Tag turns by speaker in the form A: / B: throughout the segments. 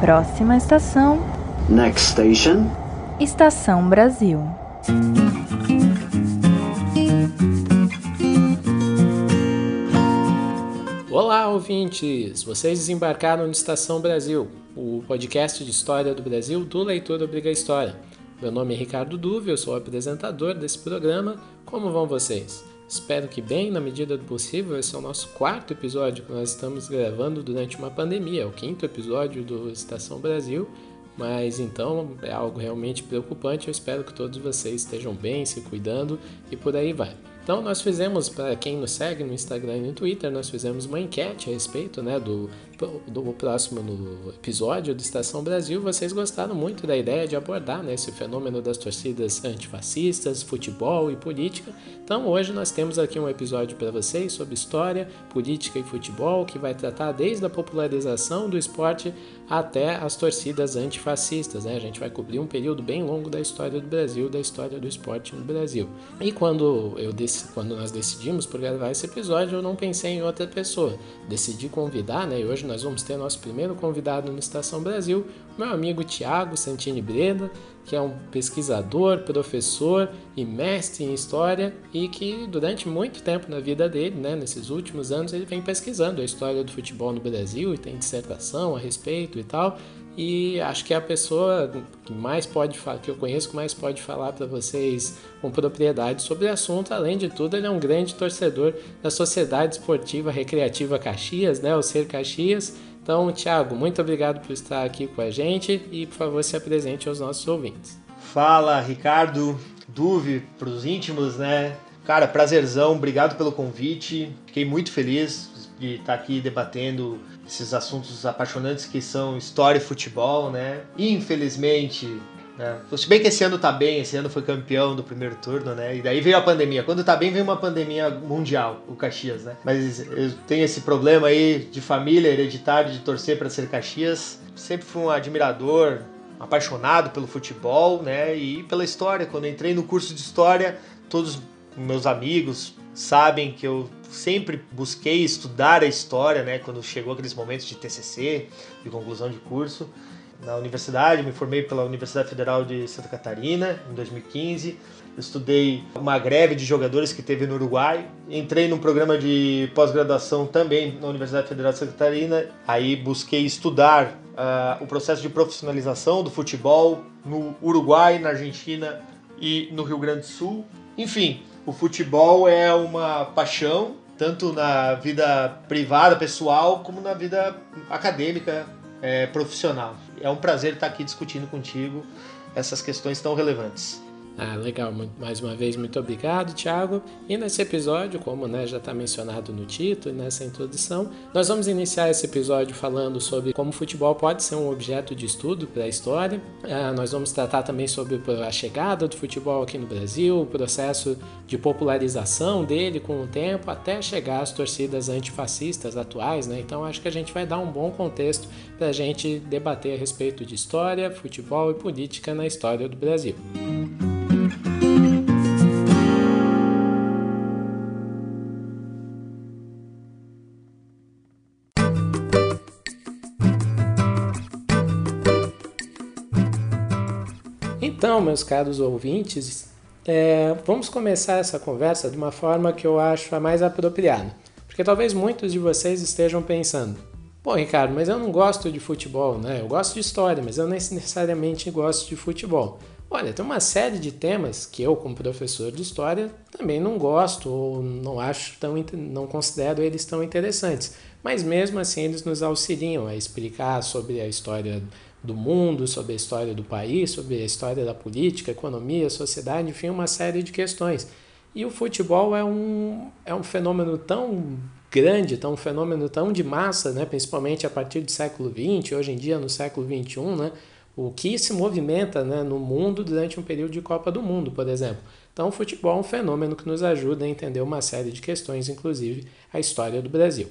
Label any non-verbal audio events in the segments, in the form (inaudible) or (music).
A: Próxima estação.
B: Next station.
A: Estação Brasil.
C: Olá, ouvintes! Vocês desembarcaram no Estação Brasil, o podcast de história do Brasil do Leitor Obriga História. Meu nome é Ricardo Duve, eu sou o apresentador desse programa. Como vão vocês? Espero que bem, na medida do possível. Esse é o nosso quarto episódio que nós estamos gravando durante uma pandemia, é o quinto episódio do Estação Brasil. Mas então é algo realmente preocupante. Eu espero que todos vocês estejam bem, se cuidando e por aí vai. Então nós fizemos, para quem nos segue no Instagram e no Twitter, nós fizemos uma enquete a respeito né, do, do próximo no episódio do Estação Brasil. Vocês gostaram muito da ideia de abordar né, esse fenômeno das torcidas antifascistas, futebol e política. Então hoje nós temos aqui um episódio para vocês sobre história, política e futebol, que vai tratar desde a popularização do esporte até as torcidas antifascistas. Né? A gente vai cobrir um período bem longo da história do Brasil, da história do esporte no Brasil. E quando, eu quando nós decidimos por gravar esse episódio, eu não pensei em outra pessoa. Decidi convidar, né? e hoje nós vamos ter nosso primeiro convidado no Estação Brasil, meu amigo Tiago Santini Breda, que é um pesquisador, professor e mestre em história e que durante muito tempo na vida dele, né, nesses últimos anos, ele vem pesquisando a história do futebol no Brasil e tem dissertação a respeito e tal. E acho que é a pessoa que mais pode falar, que eu conheço que mais pode falar para vocês com propriedade sobre o assunto. Além de tudo, ele é um grande torcedor da Sociedade Esportiva Recreativa Caxias, né, o Ser Caxias então, Thiago, muito obrigado por estar aqui com a gente e, por favor, se apresente aos nossos ouvintes.
D: Fala, Ricardo, Duve, para os íntimos, né? Cara, prazerzão, obrigado pelo convite. Fiquei muito feliz de estar aqui debatendo esses assuntos apaixonantes que são história e futebol, né? Infelizmente, né? Se bem que esse ano tá bem, esse ano foi campeão do primeiro turno, né? E daí veio a pandemia. Quando tá bem, vem uma pandemia mundial, o Caxias, né? Mas eu tenho esse problema aí de família, hereditário, de torcer para ser Caxias. Sempre fui um admirador, apaixonado pelo futebol, né? E pela história. Quando entrei no curso de história, todos meus amigos sabem que eu sempre busquei estudar a história, né? Quando chegou aqueles momentos de TCC, de conclusão de curso na universidade, me formei pela Universidade Federal de Santa Catarina em 2015. Eu estudei uma greve de jogadores que teve no Uruguai. Entrei num programa de pós-graduação também na Universidade Federal de Santa Catarina. Aí busquei estudar uh, o processo de profissionalização do futebol no Uruguai, na Argentina e no Rio Grande do Sul. Enfim, o futebol é uma paixão, tanto na vida privada, pessoal, como na vida acadêmica, é, profissional. É um prazer estar aqui discutindo contigo essas questões tão relevantes.
C: Ah, legal. Mais uma vez, muito obrigado, Thiago. E nesse episódio, como né, já está mencionado no título e nessa introdução, nós vamos iniciar esse episódio falando sobre como o futebol pode ser um objeto de estudo para a história. Ah, nós vamos tratar também sobre a chegada do futebol aqui no Brasil, o processo de popularização dele com o tempo, até chegar às torcidas antifascistas atuais. Né? Então, acho que a gente vai dar um bom contexto para a gente debater a respeito de história, futebol e política na história do Brasil. Então, meus caros ouvintes, é, vamos começar essa conversa de uma forma que eu acho a mais apropriada. Porque talvez muitos de vocês estejam pensando: pô, Ricardo, mas eu não gosto de futebol, né? Eu gosto de história, mas eu não necessariamente gosto de futebol. Olha, tem uma série de temas que eu, como professor de história, também não gosto ou não acho tão não considero eles tão interessantes. Mas mesmo assim eles nos auxiliam a explicar sobre a história do mundo, sobre a história do país, sobre a história da política, economia, sociedade, enfim, uma série de questões. E o futebol é um, é um fenômeno tão grande, tão um fenômeno tão de massa, né? principalmente a partir do século XX, hoje em dia no século XXI, né? o que se movimenta né, no mundo durante um período de Copa do Mundo, por exemplo. Então, o futebol é um fenômeno que nos ajuda a entender uma série de questões, inclusive a história do Brasil.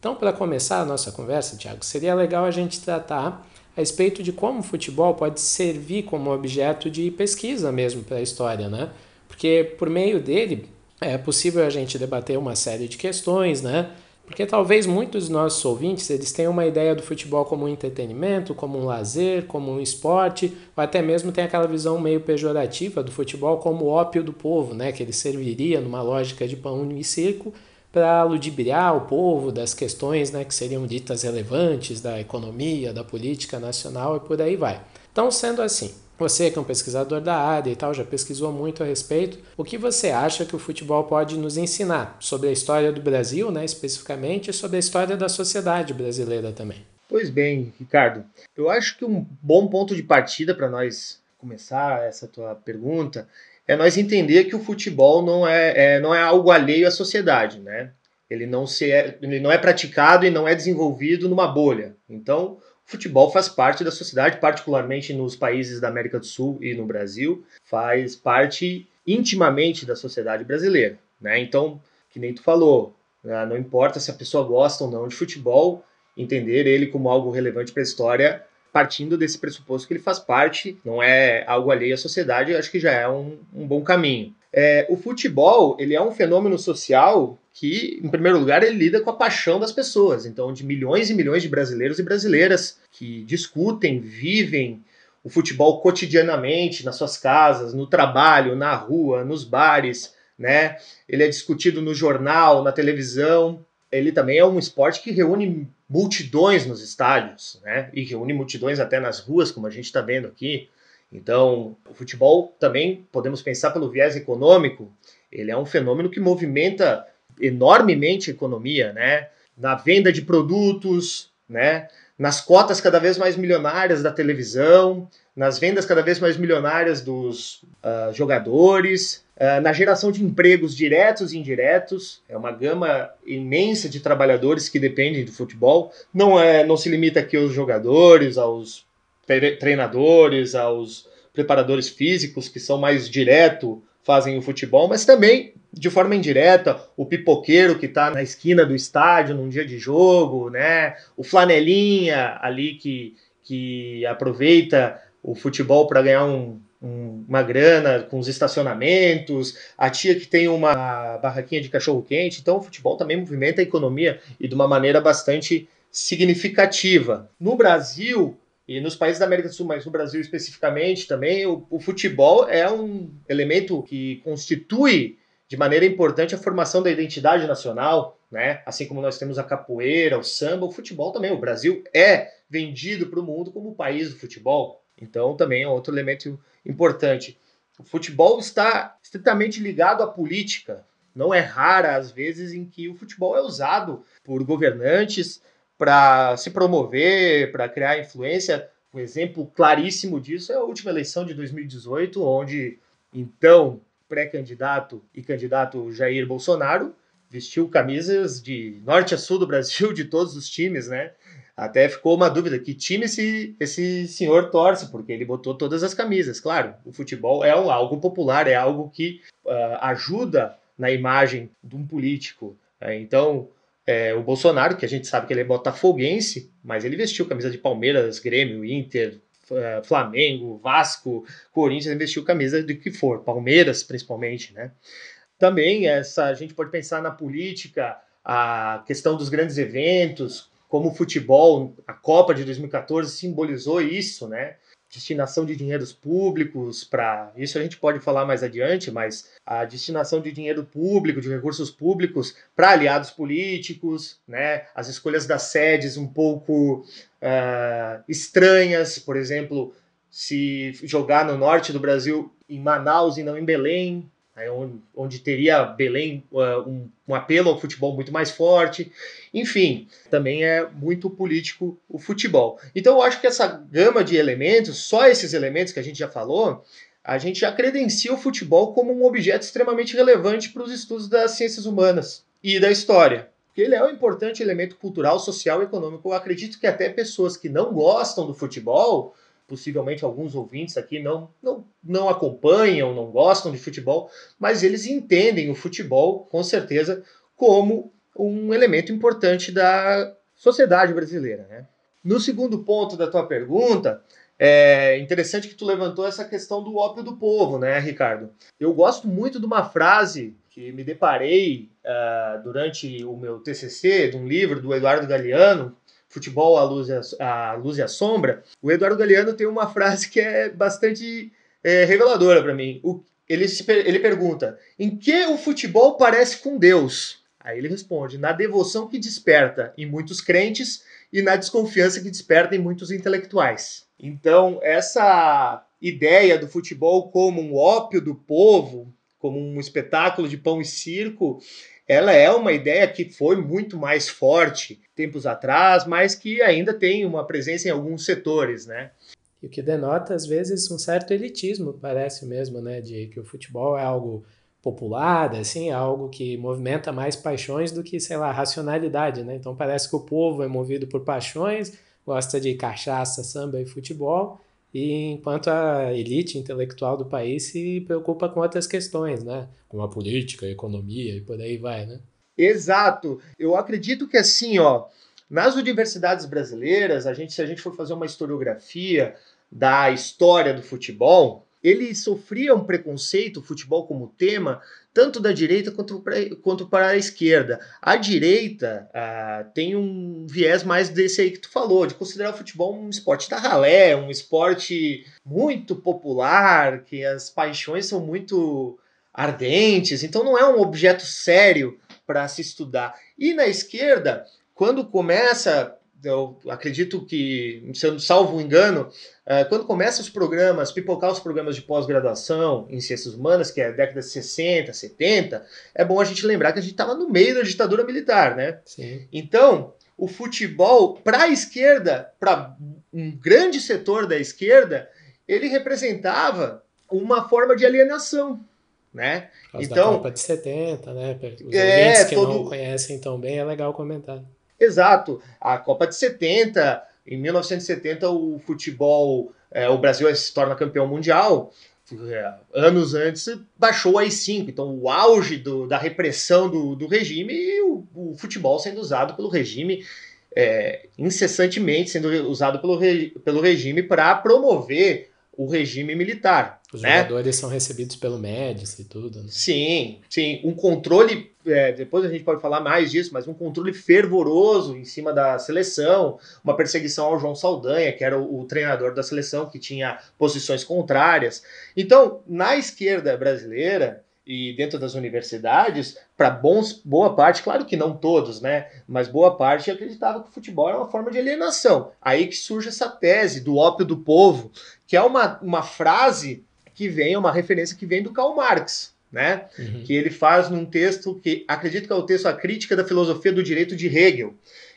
C: Então, para começar a nossa conversa, Tiago, seria legal a gente tratar a respeito de como o futebol pode servir como objeto de pesquisa mesmo para a história, né? Porque por meio dele é possível a gente debater uma série de questões, né? Porque talvez muitos dos nossos ouvintes eles tenham uma ideia do futebol como um entretenimento, como um lazer, como um esporte, ou até mesmo tem aquela visão meio pejorativa do futebol como ópio do povo, né? que ele serviria numa lógica de pão e circo para ludibriar o povo das questões né, que seriam ditas relevantes da economia, da política nacional e por aí vai. Então, sendo assim, você que é um pesquisador da área e tal, já pesquisou muito a respeito, o que você acha que o futebol pode nos ensinar sobre a história do Brasil, né, especificamente, e sobre a história da sociedade brasileira também?
D: Pois bem, Ricardo, eu acho que um bom ponto de partida para nós começar essa tua pergunta é nós entender que o futebol não é, é, não é algo alheio à sociedade, né? Ele não, se é, ele não é praticado e não é desenvolvido numa bolha. Então, o futebol faz parte da sociedade, particularmente nos países da América do Sul e no Brasil, faz parte intimamente da sociedade brasileira, né? Então, que nem tu falou, né? não importa se a pessoa gosta ou não de futebol, entender ele como algo relevante para a história partindo desse pressuposto que ele faz parte, não é algo alheio à sociedade, acho que já é um, um bom caminho. É, o futebol ele é um fenômeno social que, em primeiro lugar, ele lida com a paixão das pessoas. Então, de milhões e milhões de brasileiros e brasileiras que discutem, vivem o futebol cotidianamente nas suas casas, no trabalho, na rua, nos bares, né? Ele é discutido no jornal, na televisão. Ele também é um esporte que reúne multidões nos estádios, né? E reúne multidões até nas ruas, como a gente está vendo aqui. Então, o futebol também podemos pensar pelo viés econômico. Ele é um fenômeno que movimenta enormemente a economia, né? Na venda de produtos, né? Nas cotas cada vez mais milionárias da televisão, nas vendas cada vez mais milionárias dos uh, jogadores, uh, na geração de empregos diretos e indiretos. É uma gama imensa de trabalhadores que dependem do futebol. Não, é, não se limita aqui aos jogadores, aos treinadores, aos preparadores físicos, que são mais direto fazem o futebol, mas também de forma indireta, o pipoqueiro que está na esquina do estádio num dia de jogo, né? O flanelinha ali que, que aproveita o futebol para ganhar um, um, uma grana com os estacionamentos, a tia que tem uma barraquinha de cachorro quente. Então, o futebol também movimenta a economia e de uma maneira bastante significativa. No Brasil e nos países da América do Sul, mas no Brasil especificamente também, o, o futebol é um elemento que constitui de maneira importante a formação da identidade nacional, né? Assim como nós temos a capoeira, o samba, o futebol também. O Brasil é vendido para o mundo como o país do futebol. Então, também é outro elemento importante. O futebol está estritamente ligado à política. Não é rara, às vezes, em que o futebol é usado por governantes para se promover, para criar influência. Um exemplo claríssimo disso é a última eleição de 2018, onde então pré-candidato e candidato Jair Bolsonaro vestiu camisas de norte a sul do Brasil, de todos os times, né? Até ficou uma dúvida: que time esse, esse senhor torce? Porque ele botou todas as camisas. Claro, o futebol é algo popular, é algo que uh, ajuda na imagem de um político. Né? Então, é, o Bolsonaro, que a gente sabe que ele é botafoguense, mas ele vestiu camisa de Palmeiras, Grêmio, Inter, uh, Flamengo, Vasco, Corinthians, ele vestiu camisa de que for, Palmeiras principalmente, né? Também essa, a gente pode pensar na política, a questão dos grandes eventos, como o futebol, a Copa de 2014 simbolizou isso, né? Destinação de dinheiros públicos para. Isso a gente pode falar mais adiante, mas a destinação de dinheiro público, de recursos públicos para aliados políticos, né? As escolhas das sedes um pouco uh, estranhas, por exemplo, se jogar no norte do Brasil, em Manaus e não em Belém, onde, onde, teria Belém uh, um, um, apelo ao futebol muito mais forte. Enfim, também é muito político o futebol. Então eu acho que essa gama de elementos, só esses elementos que a gente já falou, a gente já credencia o futebol como um objeto extremamente relevante para os estudos das ciências humanas e da história. Porque ele é um importante elemento cultural, social e econômico. Eu acredito que até pessoas que não gostam do futebol possivelmente alguns ouvintes aqui não, não, não acompanham, não gostam de futebol, mas eles entendem o futebol, com certeza, como um elemento importante da sociedade brasileira. Né? No segundo ponto da tua pergunta, é interessante que tu levantou essa questão do ópio do povo, né, Ricardo? Eu gosto muito de uma frase que me deparei uh, durante o meu TCC, de um livro do Eduardo Galeano, Futebol à Luz e a, Luz e a Sombra, o Eduardo Galeano tem uma frase que é bastante é, reveladora para mim. O, ele, se, ele pergunta: em que o futebol parece com Deus? Aí ele responde: na devoção que desperta em muitos crentes e na desconfiança que desperta em muitos intelectuais. Então, essa ideia do futebol como um ópio do povo, como um espetáculo de pão e circo, ela é uma ideia que foi muito mais forte tempos atrás, mas que ainda tem uma presença em alguns setores, né?
C: E o que denota, às vezes, um certo elitismo, parece mesmo, né? De que o futebol é algo popular, assim, é algo que movimenta mais paixões do que, sei lá, racionalidade, né? Então parece que o povo é movido por paixões, gosta de cachaça, samba e futebol, e enquanto a elite intelectual do país se preocupa com outras questões, né? Como a política, a economia e por aí vai, né?
D: Exato. Eu acredito que assim, ó, nas universidades brasileiras, a gente, se a gente for fazer uma historiografia da história do futebol, ele sofria um preconceito, o futebol como tema, tanto da direita quanto, pra, quanto para a esquerda. A direita ah, tem um viés mais desse aí que tu falou, de considerar o futebol um esporte da ralé, um esporte muito popular, que as paixões são muito ardentes, então não é um objeto sério para se estudar. E na esquerda, quando começa eu acredito que, se eu salvo o engano, é, quando começam os programas, pipocar os programas de pós-graduação em ciências humanas, que é a década de 60, 70, é bom a gente lembrar que a gente estava no meio da ditadura militar, né?
C: Sim.
D: Então, o futebol, para a esquerda, para um grande setor da esquerda, ele representava uma forma de alienação, né?
C: Então, da Copa de 70, né? Os é, que todo... não conhecem tão bem, é legal comentar.
D: Exato. A Copa de 70, em 1970, o futebol, é, o Brasil se torna campeão mundial. É, anos antes baixou a I5, então o auge do, da repressão do, do regime e o, o, futebol sendo usado pelo regime é, incessantemente sendo usado pelo, pelo regime para promover o regime militar.
C: Os
D: né?
C: jogadores são recebidos pelo Médici e tudo. Né?
D: Sim, sim. Um controle, é, depois a gente pode falar mais disso, mas um controle fervoroso em cima da seleção, uma perseguição ao João Saldanha, que era o, o treinador da seleção, que tinha posições contrárias. Então, na esquerda brasileira, e dentro das universidades, para boa parte, claro que não todos, né? Mas boa parte acreditava que o futebol era uma forma de alienação. Aí que surge essa tese do ópio do povo, que é uma, uma frase que vem, uma referência que vem do Karl Marx, né? Uhum. Que ele faz num texto que acredito que é o texto A Crítica da Filosofia do Direito de Hegel,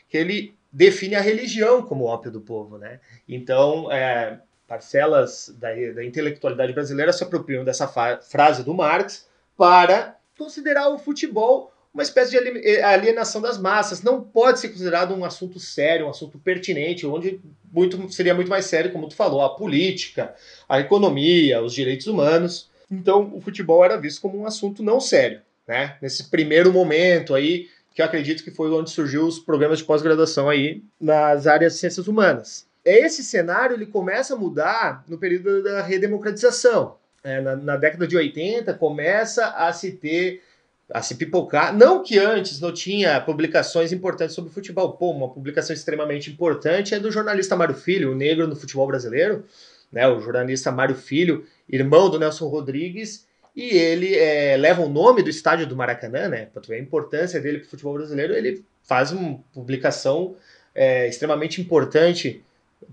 D: que ele define a religião como ópio do povo, né? Então, é, parcelas da, da intelectualidade brasileira se apropriam dessa frase do Marx para considerar o futebol uma espécie de eh, alienação das massas. Não pode ser considerado um assunto sério, um assunto pertinente, onde muito, seria muito mais sério, como tu falou, a política, a economia, os direitos humanos. Então, o futebol era visto como um assunto não sério, né? Nesse primeiro momento aí, que eu acredito que foi onde surgiu os programas de pós-graduação aí nas áreas de ciências humanas. Esse cenário ele começa a mudar no período da redemocratização, é, na, na, década de 80, começa a se ter, a se pipocar. Não que antes não tinha publicações importantes sobre futebol. Pô, uma publicação extremamente importante é do jornalista Mário Filho, o negro no futebol brasileiro. Né, o jornalista Mário Filho, irmão do Nelson Rodrigues, e ele é, leva o nome do estádio do Maracanã, né? Para ver a importância dele para o futebol brasileiro, ele faz uma publicação é, extremamente importante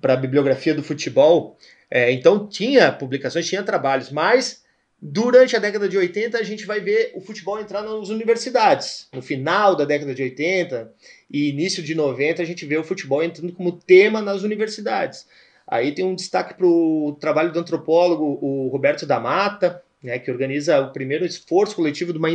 D: para a bibliografia do futebol. É, então tinha publicações, tinha trabalhos, mas durante a década de 80 a gente vai ver o futebol entrar nas universidades. No final da década de 80 e início de 90 a gente vê o futebol entrando como tema nas universidades. Aí tem um destaque para o trabalho do antropólogo o Roberto da Mata, né, que organiza o primeiro esforço coletivo de uma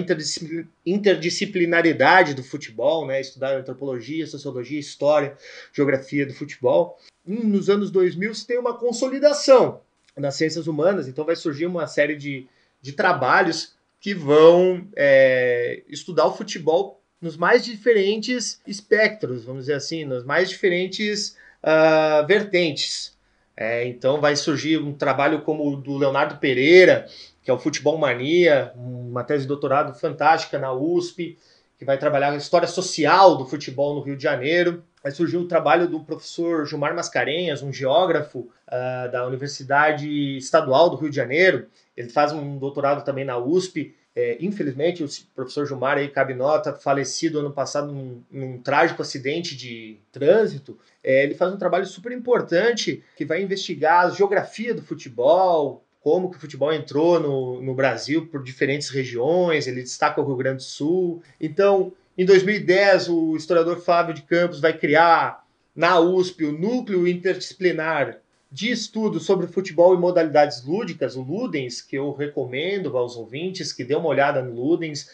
D: interdisciplinaridade do futebol, né, estudar antropologia, sociologia, história, geografia do futebol. nos anos 2000 se tem uma consolidação nas ciências humanas, então vai surgir uma série de, de trabalhos que vão é, estudar o futebol nos mais diferentes espectros, vamos dizer assim, nas mais diferentes uh, vertentes. É, então vai surgir um trabalho como o do Leonardo Pereira, que é o Futebol Mania, uma tese de doutorado fantástica na USP, que vai trabalhar a história social do futebol no Rio de Janeiro. Vai surgir o trabalho do professor Gilmar Mascarenhas, um geógrafo uh, da Universidade Estadual do Rio de Janeiro. Ele faz um doutorado também na USP é, infelizmente, o professor Gilmar aí cabe nota, falecido ano passado num, num trágico acidente de trânsito. É, ele faz um trabalho super importante que vai investigar a geografia do futebol, como que o futebol entrou no, no Brasil por diferentes regiões, ele destaca o Rio Grande do Sul. Então, em 2010, o historiador Flávio de Campos vai criar na USP o Núcleo Interdisciplinar de estudo sobre futebol e modalidades lúdicas, o Ludens, que eu recomendo aos ouvintes que dê uma olhada no Ludens,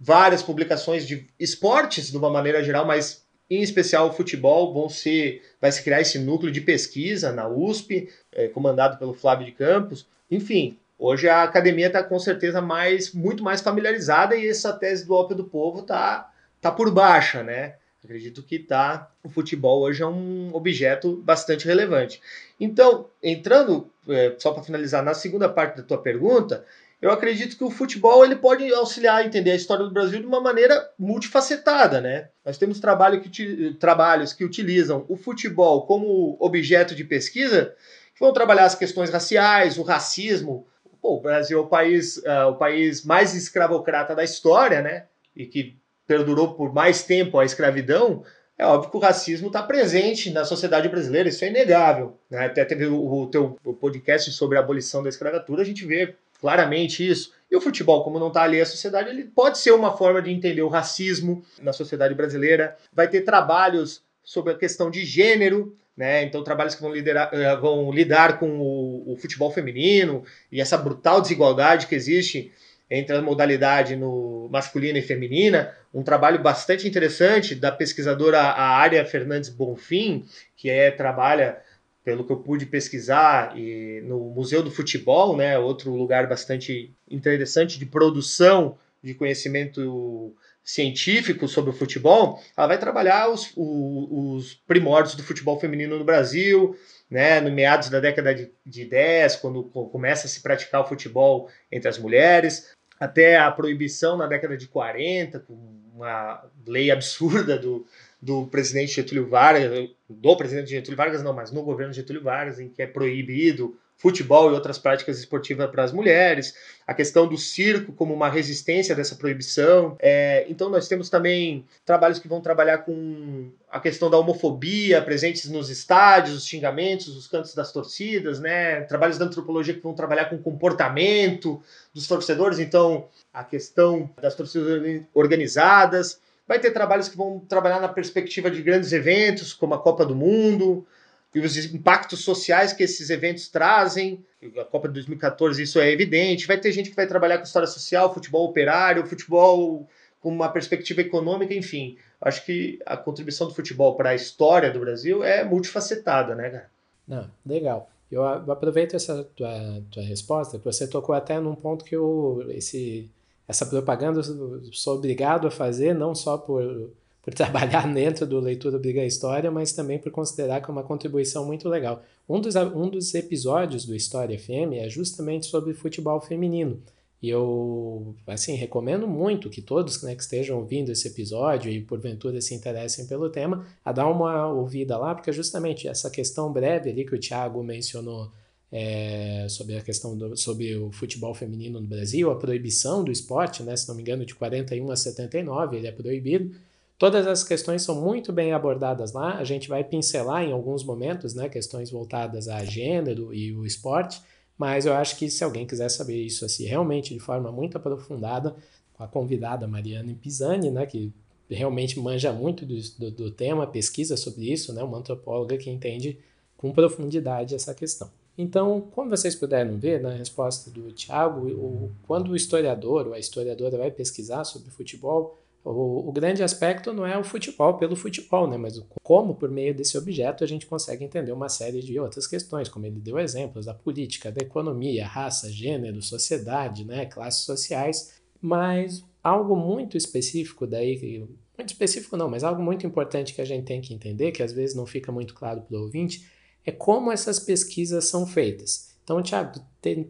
D: várias publicações de esportes de uma maneira geral, mas em especial o futebol, vão ser, vai se criar esse núcleo de pesquisa na USP, é, comandado pelo Flávio de Campos. Enfim, hoje a academia está com certeza mais, muito mais familiarizada e essa tese do ópio do povo está tá por baixa, né? Acredito que tá, o futebol hoje é um objeto bastante relevante. Então, entrando, é, só para finalizar, na segunda parte da tua pergunta, eu acredito que o futebol ele pode auxiliar a entender a história do Brasil de uma maneira multifacetada, né? Nós temos trabalho que, trabalhos que utilizam o futebol como objeto de pesquisa, vão trabalhar as questões raciais, o racismo. Pô, o Brasil é o país, uh, o país mais escravocrata da história, né? E que perdurou por mais tempo a escravidão, é óbvio que o racismo está presente na sociedade brasileira, isso é inegável. Né? Até teve o, o teu podcast sobre a abolição da escravatura, a gente vê claramente isso. E o futebol, como não está ali à sociedade, ele pode ser uma forma de entender o racismo na sociedade brasileira. Vai ter trabalhos sobre a questão de gênero, né? Então, trabalhos que vão, liderar, eh, vão lidar com o, o futebol feminino e essa brutal desigualdade que existe entre a modalidade no masculina e feminina, um trabalho bastante interessante da pesquisadora Área Fernandes Bonfim, que é trabalha pelo que eu pude pesquisar e no Museu do Futebol, né, outro lugar bastante interessante de produção de conhecimento científico sobre o futebol, ela vai trabalhar os, os, os primórdios do futebol feminino no Brasil, né, no meados da década de, de 10, quando começa a se praticar o futebol entre as mulheres, até a proibição na década de 40, com uma lei absurda do, do presidente Getúlio Vargas, do presidente Getúlio Vargas não, mas no governo Getúlio Vargas, em que é proibido futebol e outras práticas esportivas para as mulheres, a questão do circo como uma resistência dessa proibição. É, então, nós temos também trabalhos que vão trabalhar com a questão da homofobia presentes nos estádios, os xingamentos, os cantos das torcidas, né? Trabalhos da antropologia que vão trabalhar com o comportamento dos torcedores, então a questão das torcidas organizadas. Vai ter trabalhos que vão trabalhar na perspectiva de grandes eventos, como a Copa do Mundo, e os impactos sociais que esses eventos trazem. A Copa de 2014, isso é evidente. Vai ter gente que vai trabalhar com história social, futebol operário, futebol com uma perspectiva econômica, enfim. Acho que a contribuição do futebol para a história do Brasil é multifacetada, né, cara?
C: Não, legal. Eu aproveito essa tua, tua resposta, que você tocou até num ponto que eu, esse, essa propaganda eu sou obrigado a fazer, não só por por (laughs) trabalhar dentro do Leitura Briga História, mas também por considerar que é uma contribuição muito legal. Um dos, um dos episódios do História FM é justamente sobre futebol feminino. E eu, assim, recomendo muito que todos né, que estejam ouvindo esse episódio e porventura se interessem pelo tema, a dar uma ouvida lá, porque justamente essa questão breve ali que o Thiago mencionou é, sobre a questão do, sobre o futebol feminino no Brasil, a proibição do esporte, né, se não me engano, de 41 a 79, ele é proibido. Todas as questões são muito bem abordadas lá. A gente vai pincelar em alguns momentos, né, questões voltadas a gênero e o esporte, mas eu acho que se alguém quiser saber isso assim, realmente de forma muito aprofundada, com a convidada Mariana Pisani, né, que realmente manja muito do, do, do, tema, pesquisa sobre isso, né, uma antropóloga que entende com profundidade essa questão. Então, como vocês puderam ver na resposta do Tiago, quando o historiador ou a historiadora vai pesquisar sobre futebol, o, o, grande aspecto não é o futebol pelo futebol, né? mas como, por meio desse objeto, a gente consegue entender uma série de outras questões, como ele deu exemplos da política, da economia, raça, gênero, sociedade, né? classes sociais, mas algo muito específico daí, muito específico não, mas algo muito importante que a gente tem que entender, que às vezes não fica muito claro para o ouvinte, é como essas pesquisas são feitas. Então, Tiago,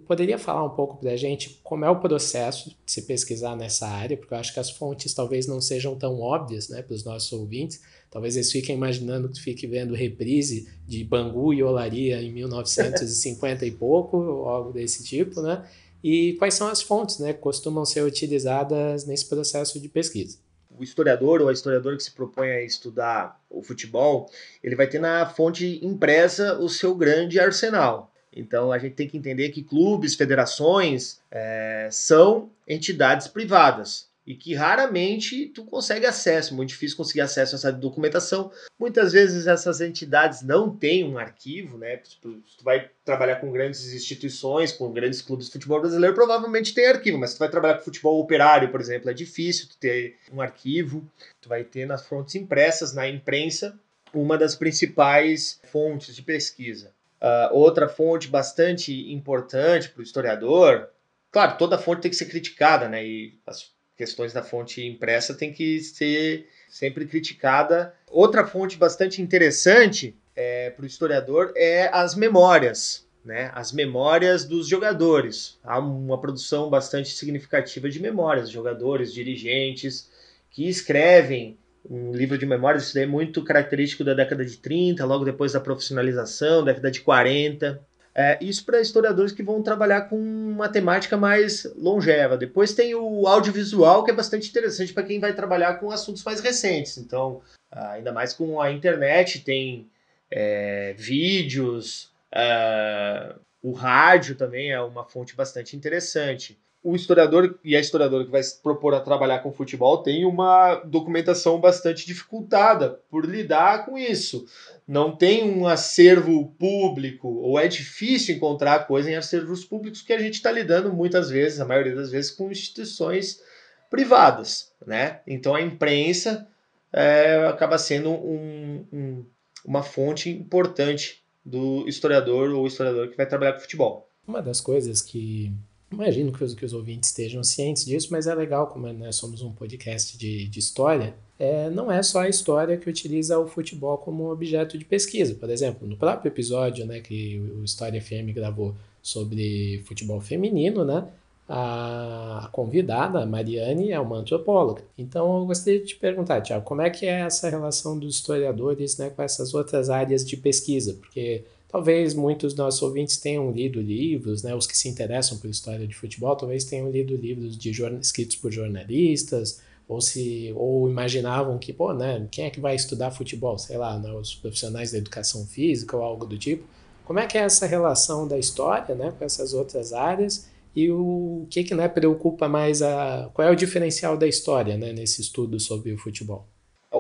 C: poderia falar um pouco para a gente como é o processo de se pesquisar nessa área, porque eu acho que as fontes talvez não sejam tão óbvias né, para os nossos ouvintes. Talvez eles fiquem imaginando que fique vendo reprise de Bangu e Olaria em 1950 e pouco, ou algo desse tipo, né? E quais são as fontes né, que costumam ser utilizadas nesse processo de pesquisa?
D: o historiador ou a historiadora que se propõe a estudar o futebol, ele vai ter na fonte impressa o seu grande arsenal. Então a gente tem que entender que clubes, federações é, são entidades privadas e que raramente tu consegue acesso, muito difícil conseguir acesso a essa documentação. Muitas vezes essas entidades não têm um arquivo, né? Se tu vai trabalhar com grandes instituições, com grandes clubes de futebol brasileiro, provavelmente tem arquivo, mas se tu vai trabalhar com futebol operário, por exemplo, é difícil tu ter um arquivo. Tu vai ter nas fontes impressas, na imprensa, uma das principais fontes de pesquisa. Uh, outra fonte bastante importante para o historiador, claro, toda fonte tem que ser criticada, né? E as questões da fonte impressa tem que ser sempre criticada. Outra fonte bastante interessante é, para o historiador é as memórias, né? As memórias dos jogadores. Há uma produção bastante significativa de memórias, jogadores, dirigentes que escrevem um livro de memórias, isso é muito característico da década de 30, logo depois da profissionalização, década de 40. É, isso para historiadores que vão trabalhar com uma temática mais longeva. Depois tem o audiovisual, que é bastante interessante para quem vai trabalhar com assuntos mais recentes. Então, ainda mais com a internet, tem é, vídeos, é, o rádio também é uma fonte bastante interessante. O historiador e a historiadora que vai se propor a trabalhar com futebol tem uma documentação bastante dificultada por lidar com isso não tem um acervo público, ou é difícil encontrar coisa em acervos públicos, que a gente está lidando muitas vezes, a maioria das vezes, com instituições privadas. Né? Então a imprensa é, acaba sendo um, um, uma fonte importante do historiador ou historiador que vai trabalhar com futebol.
C: Uma das coisas que imagino que os, que os ouvintes estejam cientes disso, mas é legal, como nós somos um podcast de, de história, é, não é só a história que utiliza o futebol como objeto de pesquisa. Por exemplo, no próprio episódio né, que o História FM gravou sobre futebol feminino, né, a convidada, a Mariane, é uma antropóloga. Então eu gostaria de te perguntar, Tiago, como é que é essa relação dos historiadores né, com essas outras áreas de pesquisa? Porque talvez muitos dos nossos ouvintes tenham lido livros, né, os que se interessam por história de futebol, talvez tenham lido livros de escritos por jornalistas, ou se ou imaginavam que, pô, né, quem é que vai estudar futebol, sei lá, né, os profissionais da educação física ou algo do tipo. Como é que é essa relação da história, né, com essas outras áreas e o que que, né, preocupa mais a qual é o diferencial da história, né, nesse estudo sobre o futebol?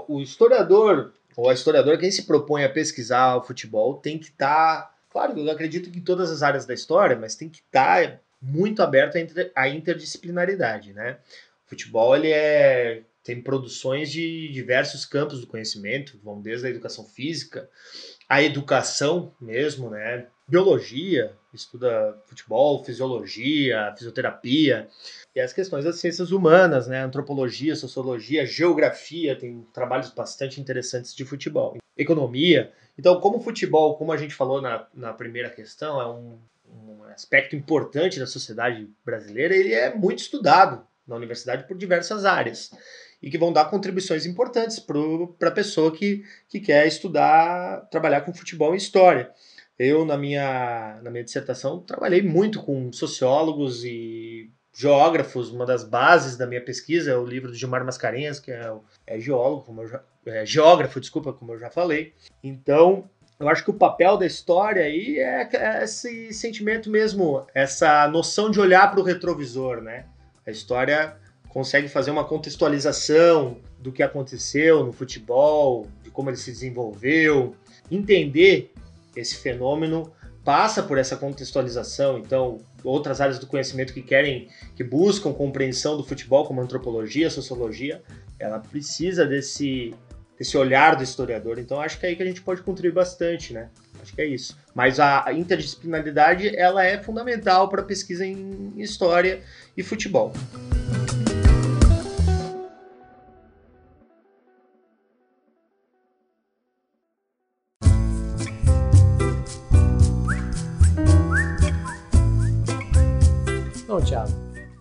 D: O historiador ou a historiadora quem se propõe a pesquisar o futebol tem que estar, tá, claro, eu acredito que em todas as áreas da história, mas tem que estar tá muito aberto à interdisciplinaridade, né? futebol ele é tem produções de diversos campos do conhecimento, vão desde a educação física, a educação mesmo, né? Biologia, estuda futebol, fisiologia, fisioterapia, e as questões das ciências humanas, né? Antropologia, sociologia, geografia, tem trabalhos bastante interessantes de futebol. Economia. Então, como o futebol, como a gente falou na, na primeira questão, é um, um aspecto importante da sociedade brasileira, ele é muito estudado na universidade por diversas áreas e que vão dar contribuições importantes para a pessoa que, que quer estudar, trabalhar com futebol e história. Eu, na minha, na minha dissertação, trabalhei muito com sociólogos e geógrafos. Uma das bases da minha pesquisa é o livro do Gilmar Mascarenhas, que é, é geólogo, como eu já, é, geógrafo, desculpa, como eu já falei. Então, eu acho que o papel da história aí é, é esse sentimento mesmo, essa noção de olhar para o retrovisor, né? A história consegue fazer uma contextualização do que aconteceu no futebol, de como ele se desenvolveu, entender esse fenômeno passa por essa contextualização. Então, outras áreas do conhecimento que querem, que buscam compreensão do futebol, como antropologia, sociologia, ela precisa desse desse olhar do historiador. Então, acho que é aí que a gente pode contribuir bastante, né? Acho que é isso. Mas a interdisciplinaridade ela é fundamental para pesquisa em história e futebol.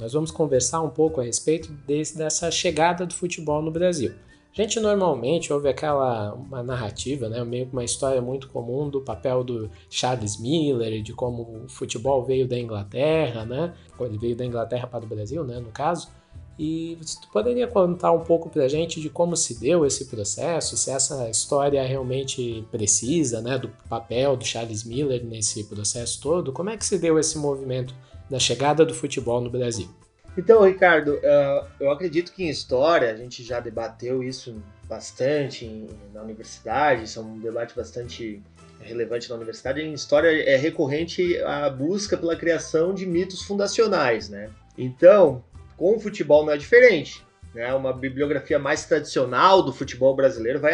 C: Nós vamos conversar um pouco a respeito desse, dessa chegada do futebol no Brasil. A gente normalmente ouve aquela uma narrativa, né, meio uma história muito comum do papel do Charles Miller, de como o futebol veio da Inglaterra, né? Ele veio da Inglaterra para o Brasil, né, no caso. E você poderia contar um pouco para a gente de como se deu esse processo, se essa história realmente precisa, né, do papel do Charles Miller nesse processo todo? Como é que se deu esse movimento da chegada do futebol no Brasil?
D: Então, Ricardo, uh, eu acredito que em história, a gente já debateu isso bastante na universidade, isso é um debate bastante relevante na universidade. Em história é recorrente a busca pela criação de mitos fundacionais, né? Então, com o futebol não é diferente. Né? Uma bibliografia mais tradicional do futebol brasileiro vai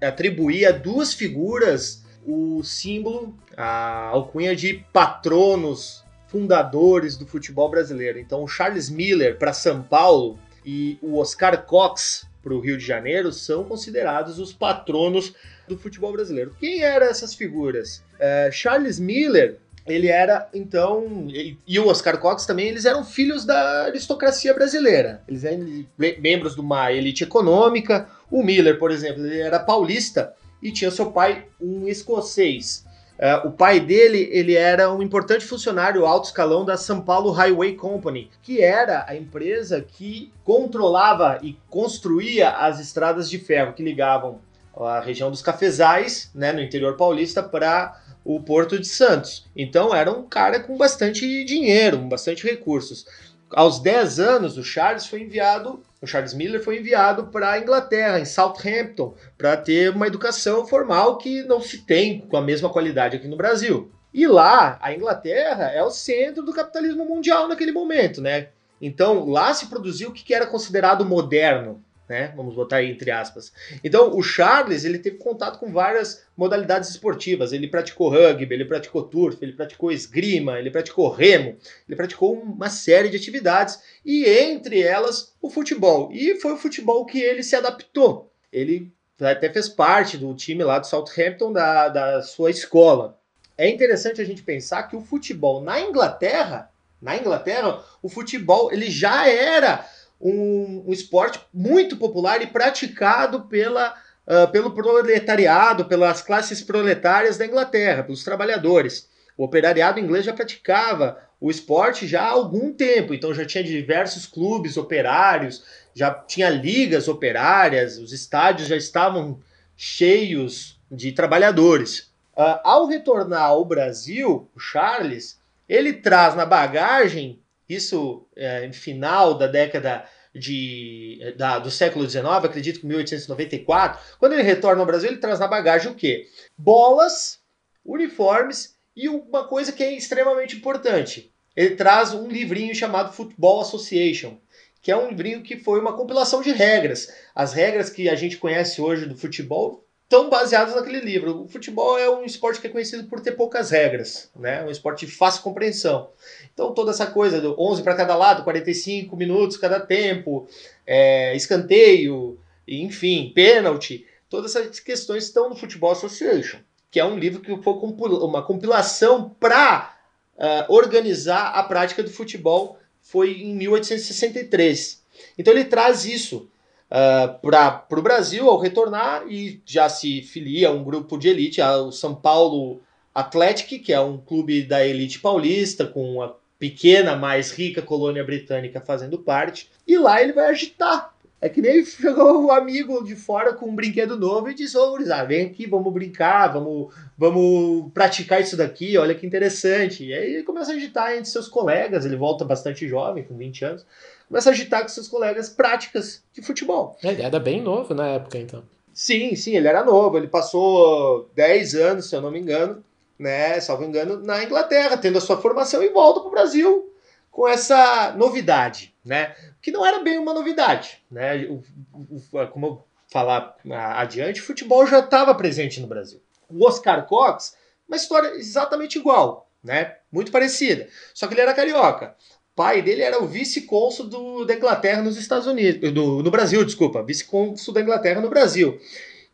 D: atribuir a duas figuras o símbolo, a alcunha de patronos fundadores do futebol brasileiro. Então, o Charles Miller para São Paulo e o Oscar Cox para o Rio de Janeiro são considerados os patronos do futebol brasileiro. Quem eram essas figuras? É, Charles Miller, ele era então e o Oscar Cox também, eles eram filhos da aristocracia brasileira. Eles eram membros de uma elite econômica. O Miller, por exemplo, ele era paulista e tinha seu pai um escocês. Uh, o pai dele ele era um importante funcionário alto escalão da São Paulo Highway Company, que era a empresa que controlava e construía as estradas de ferro que ligavam a região dos cafezais, né, no interior paulista, para o Porto de Santos. Então era um cara com bastante dinheiro, com bastante recursos. Aos 10 anos, o Charles foi enviado o Charles Miller foi enviado para a Inglaterra, em Southampton, para ter uma educação formal que não se tem com a mesma qualidade aqui no Brasil. E lá, a Inglaterra é o centro do capitalismo mundial naquele momento, né? Então, lá se produziu o que era considerado moderno, né? Vamos botar aí entre aspas. Então, o Charles, ele teve contato com várias modalidades esportivas. Ele praticou rugby, ele praticou turf, ele praticou esgrima, ele praticou remo, ele praticou uma série de atividades e entre elas o futebol. E foi o futebol que ele se adaptou. Ele até fez parte do time lá do Southampton da, da sua escola. É interessante a gente pensar que o futebol na Inglaterra, na Inglaterra, o futebol ele já era um, um esporte muito popular e praticado pela, uh, pelo proletariado, pelas classes proletárias da Inglaterra, pelos trabalhadores. O operariado inglês já praticava o esporte já há algum tempo, então já tinha diversos clubes operários, já tinha ligas operárias, os estádios já estavam cheios de trabalhadores. Uh, ao retornar ao Brasil, o Charles, ele traz na bagagem isso é, no final da década de, da, do século XIX, acredito que 1894, quando ele retorna ao Brasil, ele traz na bagagem o quê? Bolas, uniformes e uma coisa que é extremamente importante. Ele traz um livrinho chamado Football Association, que é um livrinho que foi uma compilação de regras. As regras que a gente conhece hoje do futebol estão baseados naquele livro. O futebol é um esporte que é conhecido por ter poucas regras, né? Um esporte de fácil compreensão. Então toda essa coisa do 11 para cada lado, 45 minutos cada tempo, é, escanteio, enfim, pênalti, todas essas questões estão no Futebol Association, que é um livro que foi uma compilação para uh, é, organizar a prática do futebol. Foi em 1863. Então ele traz isso uh, ah, para o Brasil ao retornar e já se filia a um grupo de elite, ao São Paulo Athletic, que é um clube da elite paulista, com uma pequena, mais rica colônia britânica fazendo parte, e lá ele vai agitar. É que nem (laughs) chegou um amigo de fora com um brinquedo novo e disse: Ô, oh, vem aqui, vamos brincar, vamos, vamos praticar isso daqui, olha que interessante. E aí ele começa a agitar entre seus colegas, ele volta bastante jovem, com 20 anos, começa a agitar com seus colegas práticas de futebol.
C: Ele era bem novo na época, então.
D: Sim, sim, ele era novo. Ele passou 10 anos, se eu não me engano, né, salvo engano, na Inglaterra, tendo a sua formação e volta para o Brasil com essa novidade, né? Que não era bem uma novidade, né? O, o, como eu falar adiante, o futebol já estava presente no Brasil. O Oscar Cox, uma história exatamente igual, né? Muito parecida. Só que ele era carioca pai dele era o vice-cônsul da Inglaterra nos Estados Unidos, do, no Brasil, desculpa, vice-cônsul da Inglaterra no Brasil.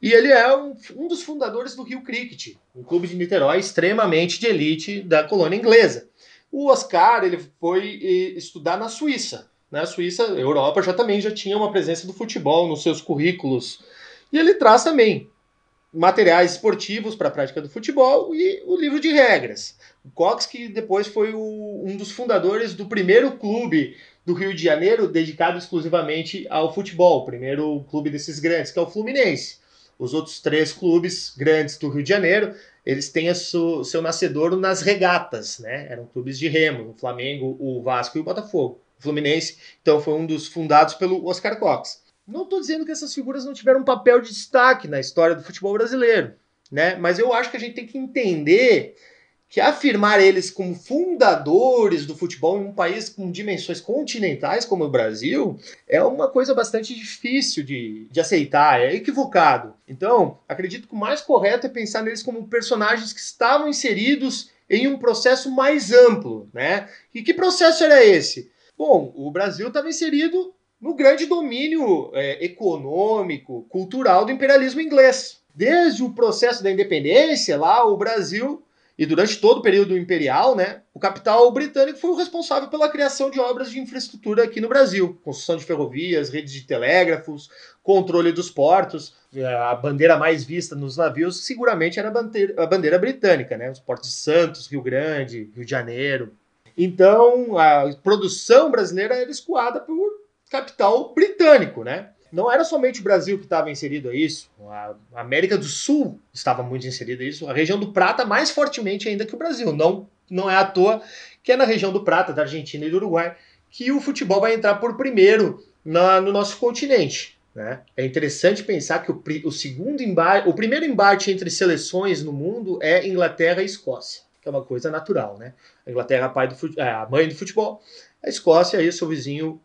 D: E ele é um, um, dos fundadores do Rio Cricket, um clube de Niterói extremamente de elite da colônia inglesa. o Oscar ele foi estudar na Suíça. Na né? Suíça, Europa já também já tinha uma presença do futebol nos seus currículos. E ele traz também materiais esportivos para a prática do futebol e o livro de regras. O Cox, que depois foi o, um dos fundadores do primeiro clube do Rio de Janeiro dedicado exclusivamente ao futebol, o primeiro clube desses grandes, que é o Fluminense. Os outros três clubes grandes do Rio de Janeiro, eles têm seu, seu nascedouro nas regatas, né? Eram clubes de remo, o Flamengo, o Vasco e o Botafogo. O Fluminense, então, foi um dos fundados pelo Oscar Cox. Não estou dizendo que essas figuras não tiveram um papel de destaque na história do futebol brasileiro, né? Mas eu acho que a gente tem que entender que afirmar eles como fundadores do futebol em um país com dimensões continentais como o Brasil é uma coisa bastante difícil de, de aceitar, é equivocado. Então, acredito que o mais correto é pensar neles como personagens que estavam inseridos em um processo mais amplo, né? E que processo era esse? Bom, o Brasil estava inserido no grande domínio é, econômico, cultural do imperialismo inglês. Desde o processo da independência, lá o Brasil e durante todo o período imperial, né, o capital britânico foi o responsável pela criação de obras de infraestrutura aqui no Brasil. Construção de ferrovias, redes de telégrafos, controle dos portos. A bandeira mais vista nos navios seguramente era a bandeira, a bandeira britânica, né? Os portos de Santos, Rio Grande, Rio de Janeiro. Então, a produção brasileira era escoada por capital britânico, né? não era somente o Brasil que estava inserido a isso, a América do Sul estava muito inserida a isso, a região do Prata mais fortemente ainda que o Brasil. Não, não é à toa que é na região do Prata, da Argentina e do Uruguai, que o futebol vai entrar por primeiro na, no nosso continente. Né? É interessante pensar que o, o segundo embate, o primeiro embate entre seleções no mundo é Inglaterra e Escócia, que é uma coisa natural, né? A Inglaterra é a, do, é a mãe do futebol, a Escócia aí seu vizinho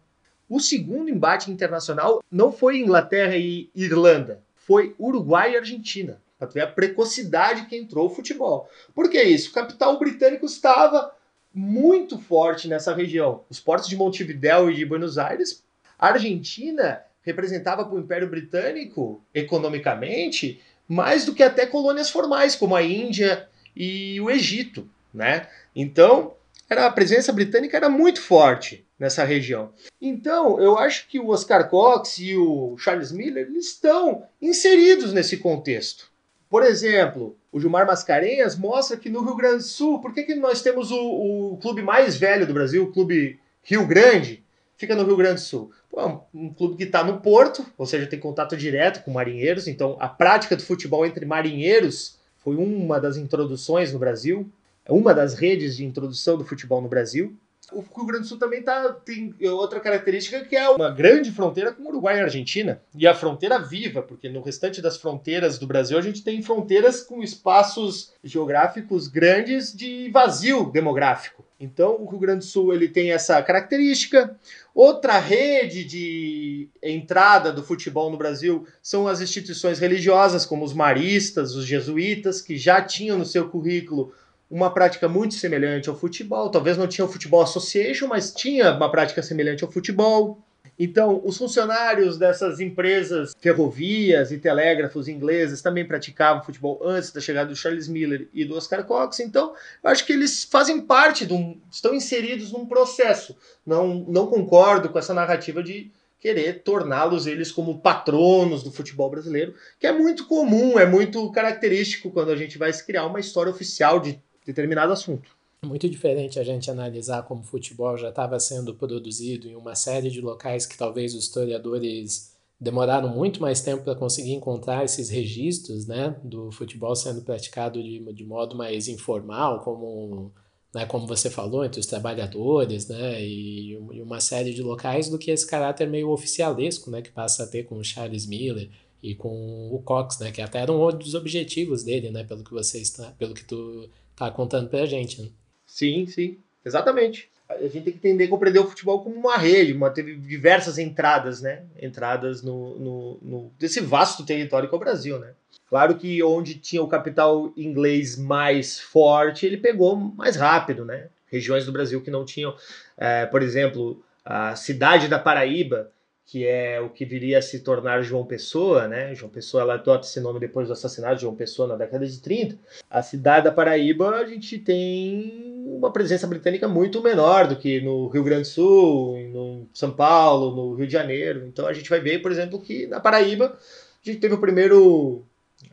D: o segundo embate internacional não foi Inglaterra e Irlanda, foi Uruguai e Argentina. Para ver a precocidade que entrou o futebol. Por que isso? O capital britânico estava muito forte nessa região. Os portos de Montevideo e de Buenos Aires. A Argentina representava para o Império Britânico, economicamente, mais do que até colônias formais, como a Índia e o Egito. Né? Então, era, a presença britânica era muito forte nessa região. Então, eu acho que o Oscar Cox e o Charles Miller estão inseridos nesse contexto. Por exemplo, o Gilmar Mascarenhas mostra que no Rio Grande do Sul, por que, que nós temos o, o clube mais velho do Brasil, o Clube Rio Grande, fica no Rio Grande do Sul? Pô, um clube que está no porto, ou seja, tem contato direto com marinheiros, então a prática do futebol entre marinheiros foi uma das introduções no Brasil, uma das redes de introdução do futebol no Brasil. O Rio Grande do Sul também tá, tem outra característica que é uma grande fronteira com o Uruguai e Argentina. E a fronteira viva, porque no restante das fronteiras do Brasil a gente tem fronteiras com espaços geográficos grandes de vazio demográfico. Então o Rio Grande do Sul ele tem essa característica. Outra rede de entrada do futebol no Brasil são as instituições religiosas, como os maristas, os jesuítas, que já tinham no seu currículo uma prática muito semelhante ao futebol. Talvez não tinha o Futebol Association, mas tinha uma prática semelhante ao futebol. Então, os funcionários dessas empresas ferrovias e telégrafos ingleses também praticavam futebol antes da chegada do Charles Miller e do Oscar Cox. Então, eu acho que eles fazem parte de um, estão inseridos num processo. Não, não concordo com essa narrativa de querer torná-los eles como patronos do futebol brasileiro, que é muito comum, é muito característico quando a gente vai criar uma história oficial de determinado assunto.
C: Muito diferente a gente analisar como o futebol já estava sendo produzido em uma série de locais que talvez os historiadores demoraram muito mais tempo para conseguir encontrar esses registros né, do futebol sendo praticado de, de modo mais informal, como, né, como você falou, entre os trabalhadores né, e, e uma série de locais, do que esse caráter meio oficialesco né, que passa a ter com o Charles Miller e com o Cox, né, que até era um dos objetivos dele, né, pelo que você está, pelo que tu tá contando pra gente, né?
D: Sim, sim, exatamente. A gente tem que entender, compreender o futebol como uma rede, uma, teve diversas entradas, né? Entradas no, no, no, desse vasto território que é o Brasil, né? Claro que onde tinha o capital inglês mais forte, ele pegou mais rápido, né? Regiões do Brasil que não tinham, é, por exemplo, a cidade da Paraíba, que é o que viria a se tornar João Pessoa, né? João Pessoa ela adota esse nome depois do assassinato de João Pessoa na década de 30. A cidade da Paraíba, a gente tem uma presença britânica muito menor do que no Rio Grande do Sul, no São Paulo, no Rio de Janeiro. Então a gente vai ver, por exemplo, que na Paraíba a gente teve o primeiro,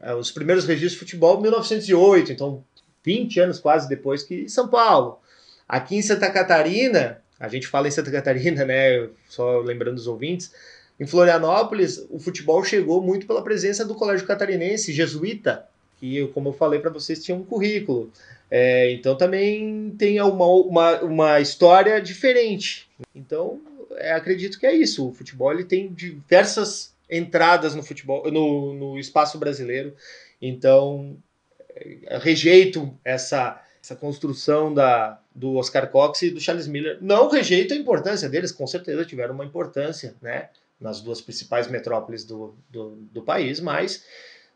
D: eh, os primeiros registros de futebol em 1908, então 20 anos quase depois que São Paulo. Aqui em Santa Catarina, a gente fala em Santa Catarina, né? Só lembrando os ouvintes, em Florianópolis, o futebol chegou muito pela presença do Colégio Catarinense jesuíta, que, como eu falei para vocês, tinha um currículo. É, então também tem uma, uma, uma história diferente. Então, é, acredito que é isso. O futebol ele tem diversas entradas no futebol, no, no espaço brasileiro. Então, é, rejeito essa, essa construção da, do Oscar Cox e do Charles Miller. Não rejeito a importância deles, com certeza tiveram uma importância, né? nas duas principais metrópoles do, do, do país, mas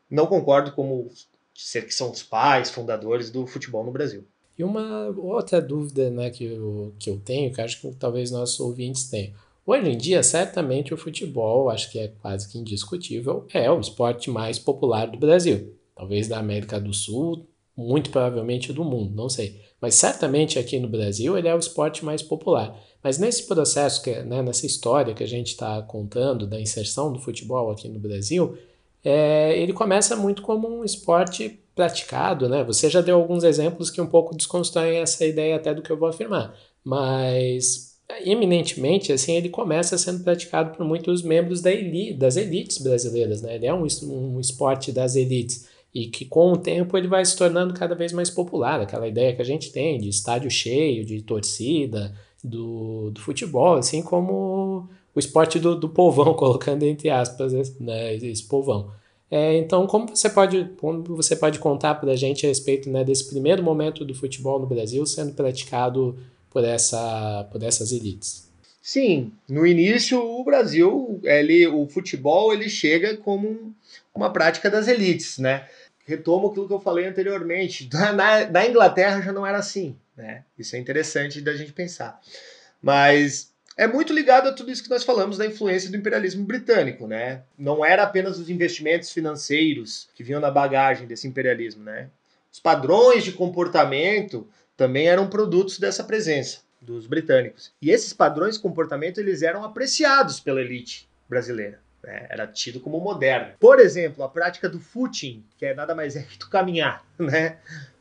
D: não concordo como ser que são os pais, fundadores do futebol no Brasil.
C: E uma outra dúvida né, que, eu, que eu tenho, que acho que talvez nossos ouvintes tenham. Hoje em dia, certamente o futebol, acho que é quase que indiscutível, é o esporte mais popular do Brasil. Talvez da América do Sul, muito provavelmente do mundo, não sei. Mas certamente aqui no Brasil ele é o esporte mais popular. Mas nesse processo, que, né, nessa história que a gente está contando da inserção do futebol aqui no Brasil, é, ele começa muito como um esporte praticado, né? Você já deu alguns exemplos que um pouco desconstroem essa ideia até do que eu vou afirmar, mas eminentemente assim ele começa sendo praticado por muitos membros da elite, das elites brasileiras, né? Ele é um, um esporte das elites e que com o tempo ele vai se tornando cada vez mais popular, aquela ideia que a gente tem de estádio cheio, de torcida, do, do futebol, assim como o esporte do, do povão, (laughs) colocando entre aspas né, esse povão. É, então, como você pode, como você pode contar para a gente a respeito né, desse primeiro momento do futebol no Brasil sendo praticado por, essa, por essas elites?
D: Sim, no início o Brasil, ele, o futebol, ele chega como uma prática das elites, né? Retomo aquilo que eu falei anteriormente. (laughs) Na, na Inglaterra já não era assim. Né? Isso é interessante da gente pensar. Mas é muito ligado a tudo isso que nós falamos da influência do imperialismo britânico, né? Não era apenas os investimentos financeiros que vinham na bagagem desse imperialismo, né? Os padrões de comportamento também eram produtos dessa presença dos britânicos. E esses padrões de comportamento eles eram apreciados pela elite brasileira. Né? Era tido como moderno. Por exemplo, a prática do footing, que é nada mais é que tu caminhar, (laughs) né?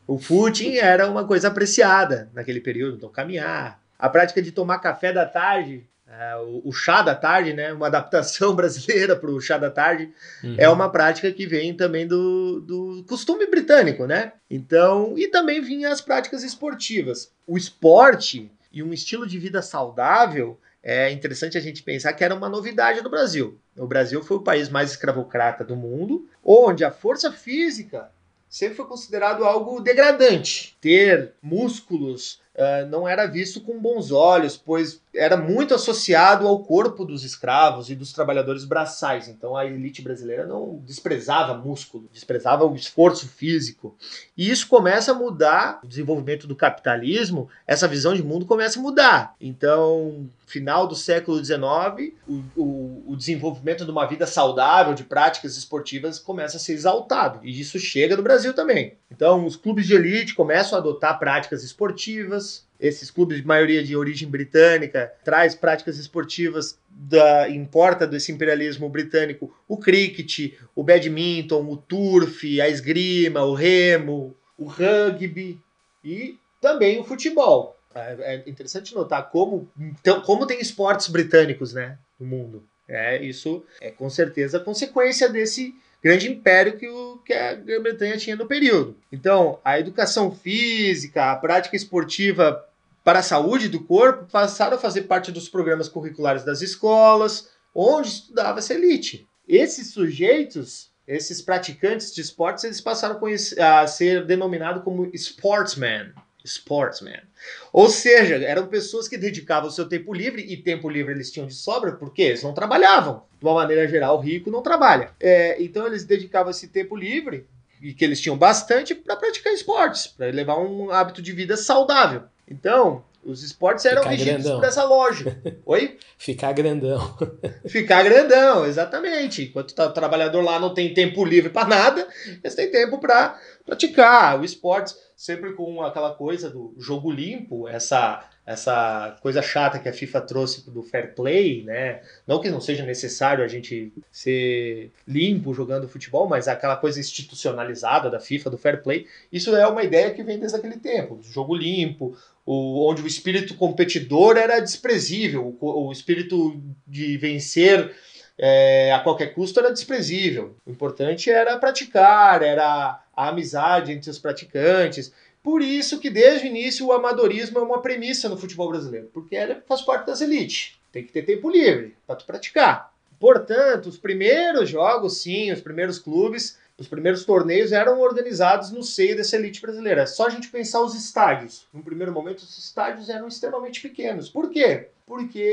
D: O footing era uma coisa apreciada naquele período, então caminhar. A prática de tomar café da tarde, é, o, o, chá da tarde, né, uma adaptação (laughs) brasileira para o chá da tarde, uhum. é uma prática que vem também do, do costume britânico, né? Então, e também vinha as práticas esportivas. O esporte e um estilo de vida saudável é interessante a gente pensar que era uma novidade no Brasil. O Brasil foi o país mais escravocrata do mundo, onde a força física sempre foi considerado algo degradante. Ter músculos uh, não era visto com bons olhos, pois era muito associado ao corpo dos escravos e dos trabalhadores braçais. Então a elite brasileira não desprezava músculo, desprezava o esforço físico. E isso começa a mudar, o desenvolvimento do capitalismo, essa visão de mundo começa a mudar. Então, final do século XIX, o, o, o desenvolvimento de uma vida saudável, de práticas esportivas, começa a ser exaltado. E isso chega no Brasil também. Então, os clubes de elite começam a adotar práticas esportivas, esses clubes de maioria de origem britânica, traz práticas esportivas da importa desse imperialismo britânico, o cricket, o badminton, o turf, a esgrima, o remo, o rugby e também o futebol. É, é interessante notar como, então, como tem esportes britânicos né, no mundo. É, isso é com certeza consequência desse grande império que, o, que a Grã-Bretanha tinha no período. Então, a educação física, a prática esportiva para a saúde do corpo passaram a fazer parte dos programas curriculares das escolas, onde estudava essa elite. Esses sujeitos, esses praticantes de esportes, eles passaram a ser denominados como sportsmen. Sportsman. Ou seja, eram pessoas que dedicavam o seu tempo livre, e tempo livre eles tinham de sobra, porque eles não trabalhavam. De uma maneira geral, o rico não trabalha. É, então eles dedicavam esse tempo livre e que eles tinham bastante para praticar esportes, para levar um hábito de vida saudável. Então, os esportes eram
C: Ficar
D: regidos
C: grandão.
D: por essa lógica. (laughs) Oi?
C: Ficar grandão.
D: Ficar grandão, exatamente. Enquanto tá- o trabalhador lá não tem tempo livre para nada, eles têm tempo para praticar o esporte, sempre com aquela coisa do jogo limpo, essa essa coisa chata que a FIFA trouxe do fair play, né? Não que não seja necessário a gente ser limpo jogando futebol, mas aquela coisa institucionalizada da FIFA do fair play, isso é uma ideia que vem desde aquele tempo, jogo limpo, o, onde o espírito competidor era desprezível, o, o espírito de vencer é, a qualquer custo era desprezível. O importante era praticar, era a amizade entre os praticantes. Por isso que desde o início o amadorismo é uma premissa no futebol brasileiro, porque ele faz parte das elites. Tem que ter tempo livre para tu praticar. Portanto, os primeiros jogos, sim, os primeiros clubes, os primeiros torneios eram organizados no seio dessa elite brasileira. É só a gente pensar os estádios. No primeiro momento, os estádios eram extremamente pequenos. Por quê? Porque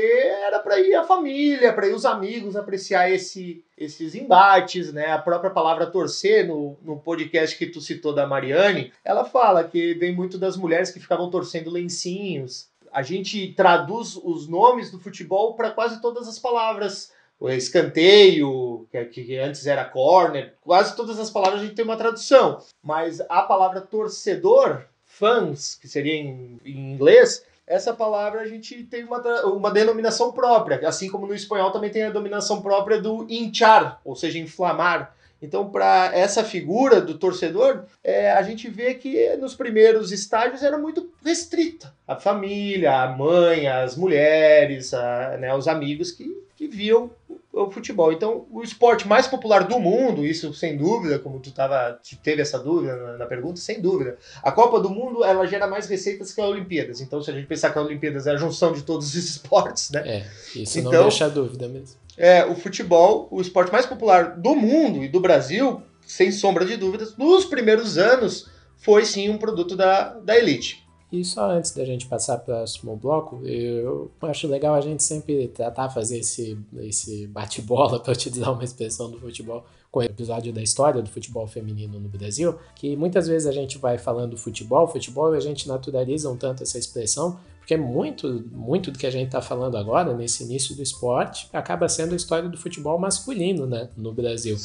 D: era para ir a família, para ir os amigos apreciar esse, esses embates, né? A própria palavra torcer no, no podcast que tu citou da Mariane, ela fala que vem muito das mulheres que ficavam torcendo lencinhos. A gente traduz os nomes do futebol para quase todas as palavras o escanteio, que, que antes era corner, quase todas as palavras a gente tem uma tradução. Mas a palavra torcedor, fãs, que seria em, em inglês, essa palavra a gente tem uma, uma denominação própria. Assim como no espanhol também tem a denominação própria do hinchar, ou seja, inflamar. Então, para essa figura do torcedor, é, a gente vê que nos primeiros estágios era muito restrita. A família, a mãe, as mulheres, a- né, os amigos que, que viam o, futebol. Então, o esporte mais popular do mundo, isso sem dúvida, como tu tava, teve essa dúvida na, na pergunta, sem dúvida. A Copa do Mundo, ela gera mais receitas que a Olimpíadas. Então, se a gente pensar que a Olimpíadas é a junção de todos os (laughs) esportes, né?
C: É, isso não
D: Então-
C: deixa dúvida mesmo.
D: é, o futebol, o esporte mais popular do mundo e do Brasil, sem sombra de dúvidas, nos primeiros anos, foi sim um produto da, da elite.
C: E só antes da gente passar para o próximo bloco, eu acho legal a gente sempre tratar, fazer esse, esse bate-bola, (laughs) para utilizar uma expressão do futebol, com o episódio da história do futebol feminino no Brasil, que muitas vezes a gente vai falando futebol, futebol, e a gente naturaliza um tanto essa expressão, porque muito, muito do que a gente está falando agora, nesse início do esporte, acaba sendo a história do futebol masculino né, no Brasil. O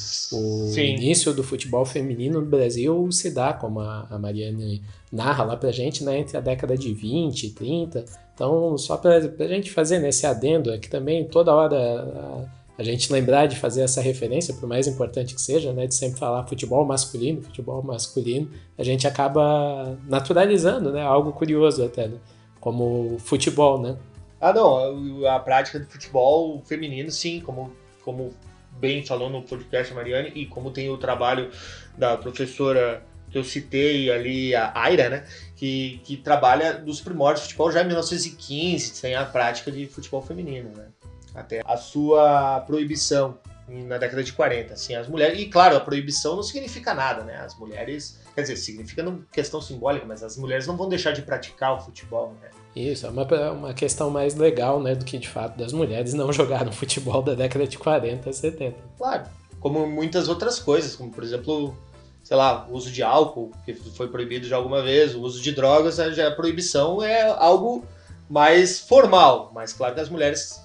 D: Sim.
C: início do futebol feminino no Brasil se dá, como a, a Mariane narra lá pra gente, né, entre a década de 20 e 30. Então, só pra, pra gente fazer nesse adendo, é que também toda hora a, a gente lembrar de fazer essa referência, por mais importante que seja, né, de sempre falar futebol masculino, futebol masculino, a gente acaba naturalizando, né, algo curioso até, né, como futebol, né.
D: Ah, não, a, prática do futebol feminino, sim, como, como bem falou no podcast Mariane, e como tem o trabalho da professora que eu citei ali, a Aira, né, que, que trabalha dos primórdios do futebol já em 1915, tem a prática de futebol feminino, né, até a sua proibição na década de 40, assim, as mulheres, e claro, a proibição não significa nada, né, as mulheres, quer dizer, significa questão simbólica, mas as mulheres não vão deixar de praticar o futebol, né,
C: Isso, é uma, uma questão mais legal, né, do que de fato das mulheres não jogaram futebol da década de 40, 70.
D: Claro, como muitas outras coisas, como por exemplo, sei lá, o uso de álcool, que foi proibido já alguma vez, o uso de drogas, a já a proibição é algo mais formal, mas claro que as mulheres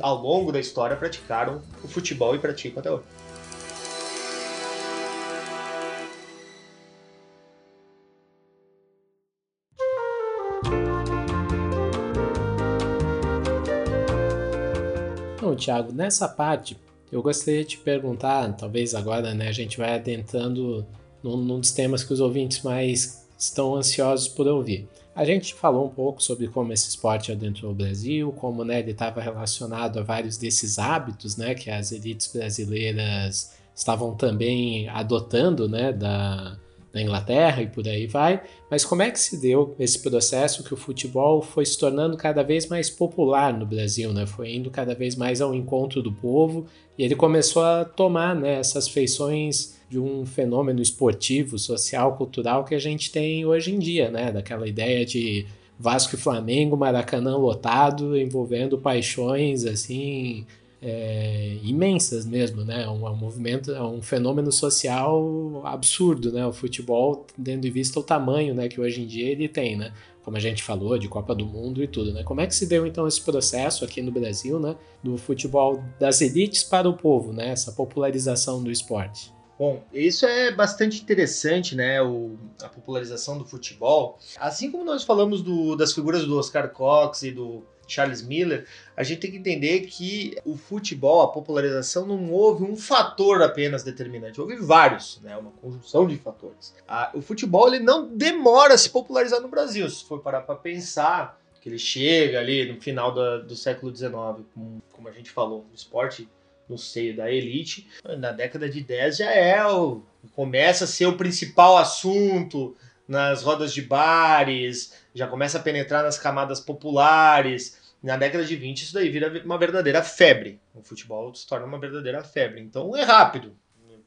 D: ao longo da história praticaram o futebol e praticam até hoje.
C: Thiago, nessa parte, eu gostaria de perguntar, talvez agora né, a gente vai adentrando num, num dos temas que os ouvintes mais estão ansiosos por ouvir. A gente falou um pouco sobre como esse esporte adentrou o Brasil, como né, ele estava relacionado a vários desses hábitos né, que as elites brasileiras estavam também adotando né, da, da Inglaterra e por aí vai. Mas como é que se deu esse processo que o futebol foi se tornando cada vez mais popular no Brasil, né? Foi indo cada vez mais ao encontro do povo e ele começou a tomar né, essas feições de um fenômeno esportivo, social, cultural que a gente tem hoje em dia, né? Daquela ideia de Vasco e Flamengo, Maracanã lotado, envolvendo paixões assim é, imensas mesmo, né? É um, é um, movimento, é um fenômeno social absurdo, né? O futebol, tendo em vista o tamanho, né, que hoje em dia ele tem, né? Como a gente falou, de Copa do Mundo e tudo, né? Como é que se deu então esse processo aqui no Brasil, né? Do futebol das elites para o povo, né? Essa popularização do esporte.
D: Bom, isso é bastante interessante, né? O, a popularização do futebol. Assim como nós falamos do, das figuras do Oscar Cox e do Charles Miller, a gente tem que entender que o futebol, a popularização, não houve um fator apenas determinante, houve vários, né? Uma conjunção de fatores. Ah, o futebol ele não demora a se popularizar no Brasil. Se for parar para pensar, que ele chega ali no final da, do século XIX, como, como a gente falou, o esporte no seio da elite, na década de 10 já é o. começa a ser o principal assunto nas rodas de bares, já começa a penetrar nas camadas populares. Na década de 20, isso daí vira uma verdadeira febre. O futebol se torna uma verdadeira febre. Então é rápido.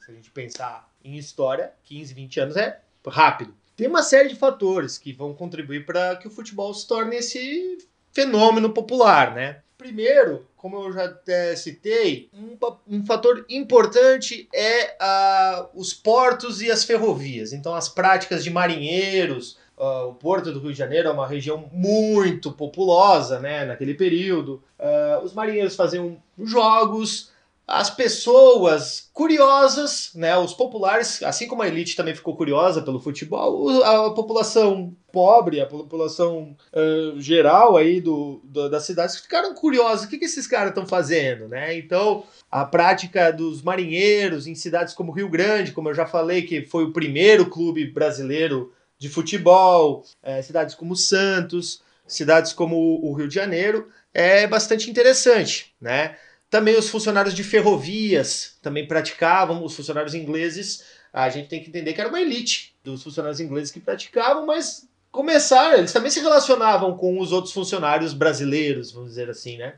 D: Se a gente pensar em história, 15, 20 anos é rápido. Tem uma série de fatores que vão contribuir para que o futebol se torne esse fenômeno popular, né? Primeiro, como eu já até citei, um, um fator importante é uh, os portos e as ferrovias. Então, as práticas de marinheiros. Uh, o Porto do Rio de Janeiro é uma região muito populosa né, naquele período. Uh, os marinheiros faziam jogos, as pessoas curiosas, né, os populares, assim como a elite também ficou curiosa pelo futebol, a população pobre, a população uh, geral aí do, do, das cidades ficaram curiosos, o que, que esses caras estão fazendo, né? Então, a prática dos marinheiros em cidades como Rio Grande, como eu já falei, que foi o primeiro clube brasileiro de futebol, é, cidades como Santos, cidades como o Rio de Janeiro, é bastante interessante, né? Também os funcionários de ferrovias também praticavam, os funcionários ingleses, a gente tem que entender que era uma elite dos funcionários ingleses que praticavam, mas começaram, eles também se relacionavam com os outros funcionários brasileiros, vamos dizer assim, né?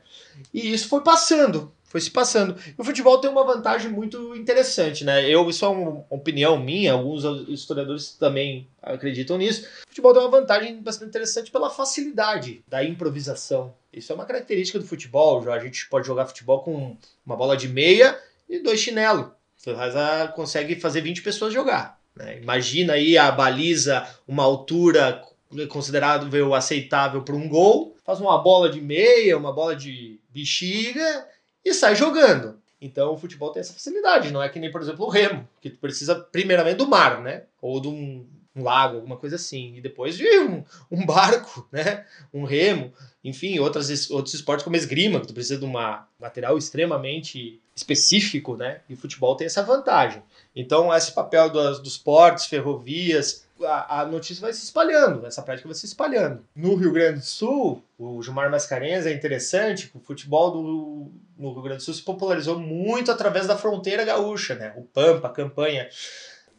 D: E isso foi passando, foi se passando. E o futebol tem uma vantagem muito interessante, né? Eu, isso é uma opinião minha, alguns historiadores também acreditam nisso. O futebol tem uma vantagem bastante interessante pela facilidade da improvisação. Isso é uma característica do futebol. A gente pode jogar futebol com uma bola de meia e dois chinelos. Você consegue fazer 20 pessoas jogar. Né? Imagina aí a baliza, uma altura considerável aceitável para um gol, faz uma bola de meia, uma bola de bexiga e sai jogando. Então o futebol tem essa facilidade, não é que nem, por exemplo, o remo, que tu precisa primeiramente do mar, né? Ou de um, um lago, alguma coisa assim, e depois de um, um, barco, (laughs) né? Um remo, enfim, outras, outros esportes como esgrima, que tu precisa de um material extremamente específico, né? E o futebol tem essa vantagem. Então, esse papel dos, dos portos, ferrovias, a, notícia vai se espalhando, essa prática vai se espalhando. No Rio Grande do Sul, o Gilmar Mascarenhas é interessante, o futebol do, no Rio Grande do Sul se popularizou muito através da fronteira gaúcha, né? O Pampa, a campanha.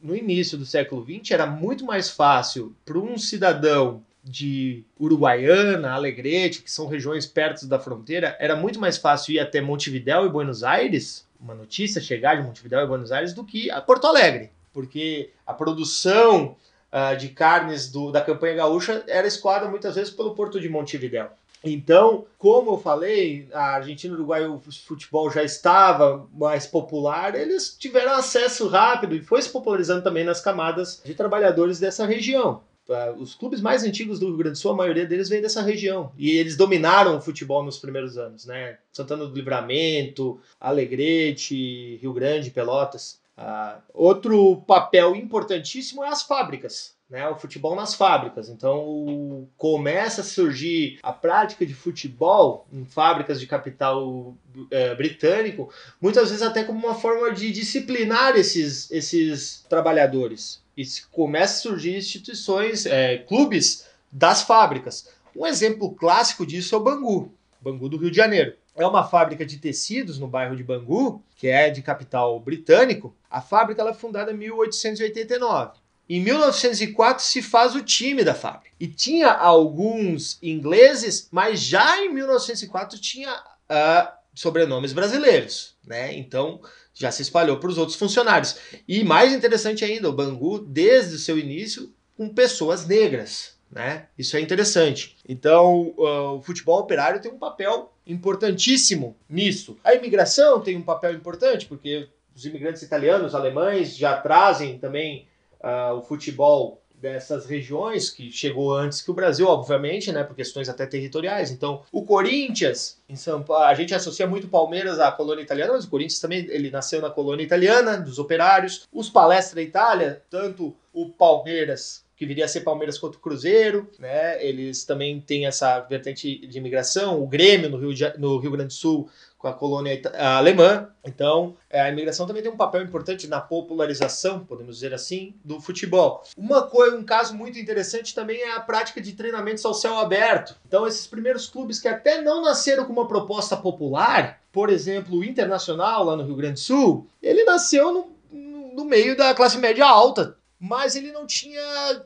D: No início do século XX, era muito mais fácil para um cidadão de Uruguaiana, Alegrete, que são regiões perto da fronteira, era muito mais fácil ir até Montevidéu e Buenos Aires, uma notícia chegar de Montevidéu e Buenos Aires, do que a Porto Alegre. Porque a produção uh, de carnes do, da campanha gaúcha era escoada muitas vezes pelo porto de Montevidéu. Então, como eu falei, a Argentina e o Uruguai o futebol já estava mais popular, eles tiveram acesso rápido e foi se popularizando também nas camadas de trabalhadores dessa região. Ah, os clubes mais antigos do Rio Grande do Sul, a maioria deles vem dessa região. E eles dominaram o futebol nos primeiros anos, né? Santana do Livramento, Alegrete, Rio Grande, Pelotas. Uh, outro papel importantíssimo é as fábricas, né? O futebol nas fábricas. Então começa a surgir a prática de futebol em fábricas de capital é, britânico, muitas vezes até como uma forma de disciplinar esses, esses trabalhadores. E começa a surgir instituições, é, clubes das fábricas. Um exemplo clássico disso é o Bangu, Bangu do Rio de Janeiro é uma fábrica de tecidos no bairro de Bangu, que é de capital britânico. A fábrica ela é fundada em 1889. Em 1904 se faz o time da fábrica. E tinha alguns ingleses, mas já em 1904 tinha uh, sobrenomes brasileiros, né? Então já se espalhou para os outros funcionários. E mais interessante ainda, o Bangu, desde o seu início, com pessoas negras Né? Isso é interessante. Então, uh, o futebol operário tem um papel importantíssimo nisso. A imigração tem um papel importante, porque os imigrantes italianos, alemães já trazem também uh, o futebol dessas regiões, que chegou antes que o Brasil, obviamente, né, por questões até territoriais. Então, o Corinthians, em São Paulo, a gente associa muito Palmeiras à colônia italiana, mas o Corinthians também ele nasceu na colônia italiana, dos operários. Os Palestra Itália, tanto o Palmeiras que viria a ser Palmeiras contra o Cruzeiro, né? Eles também têm essa vertente de imigração, o Grêmio no Rio, de, no Rio Grande do Sul com a colônia alemã. Então, é, a imigração também tem um papel importante na popularização, podemos dizer assim, do futebol. Uma coisa, um caso muito interessante também é a prática de treinamentos ao céu aberto. Então, esses primeiros clubes que até não nasceram com uma proposta popular, por exemplo, o Internacional lá no Rio Grande do Sul, ele nasceu no, no meio da classe média alta, mas ele não tinha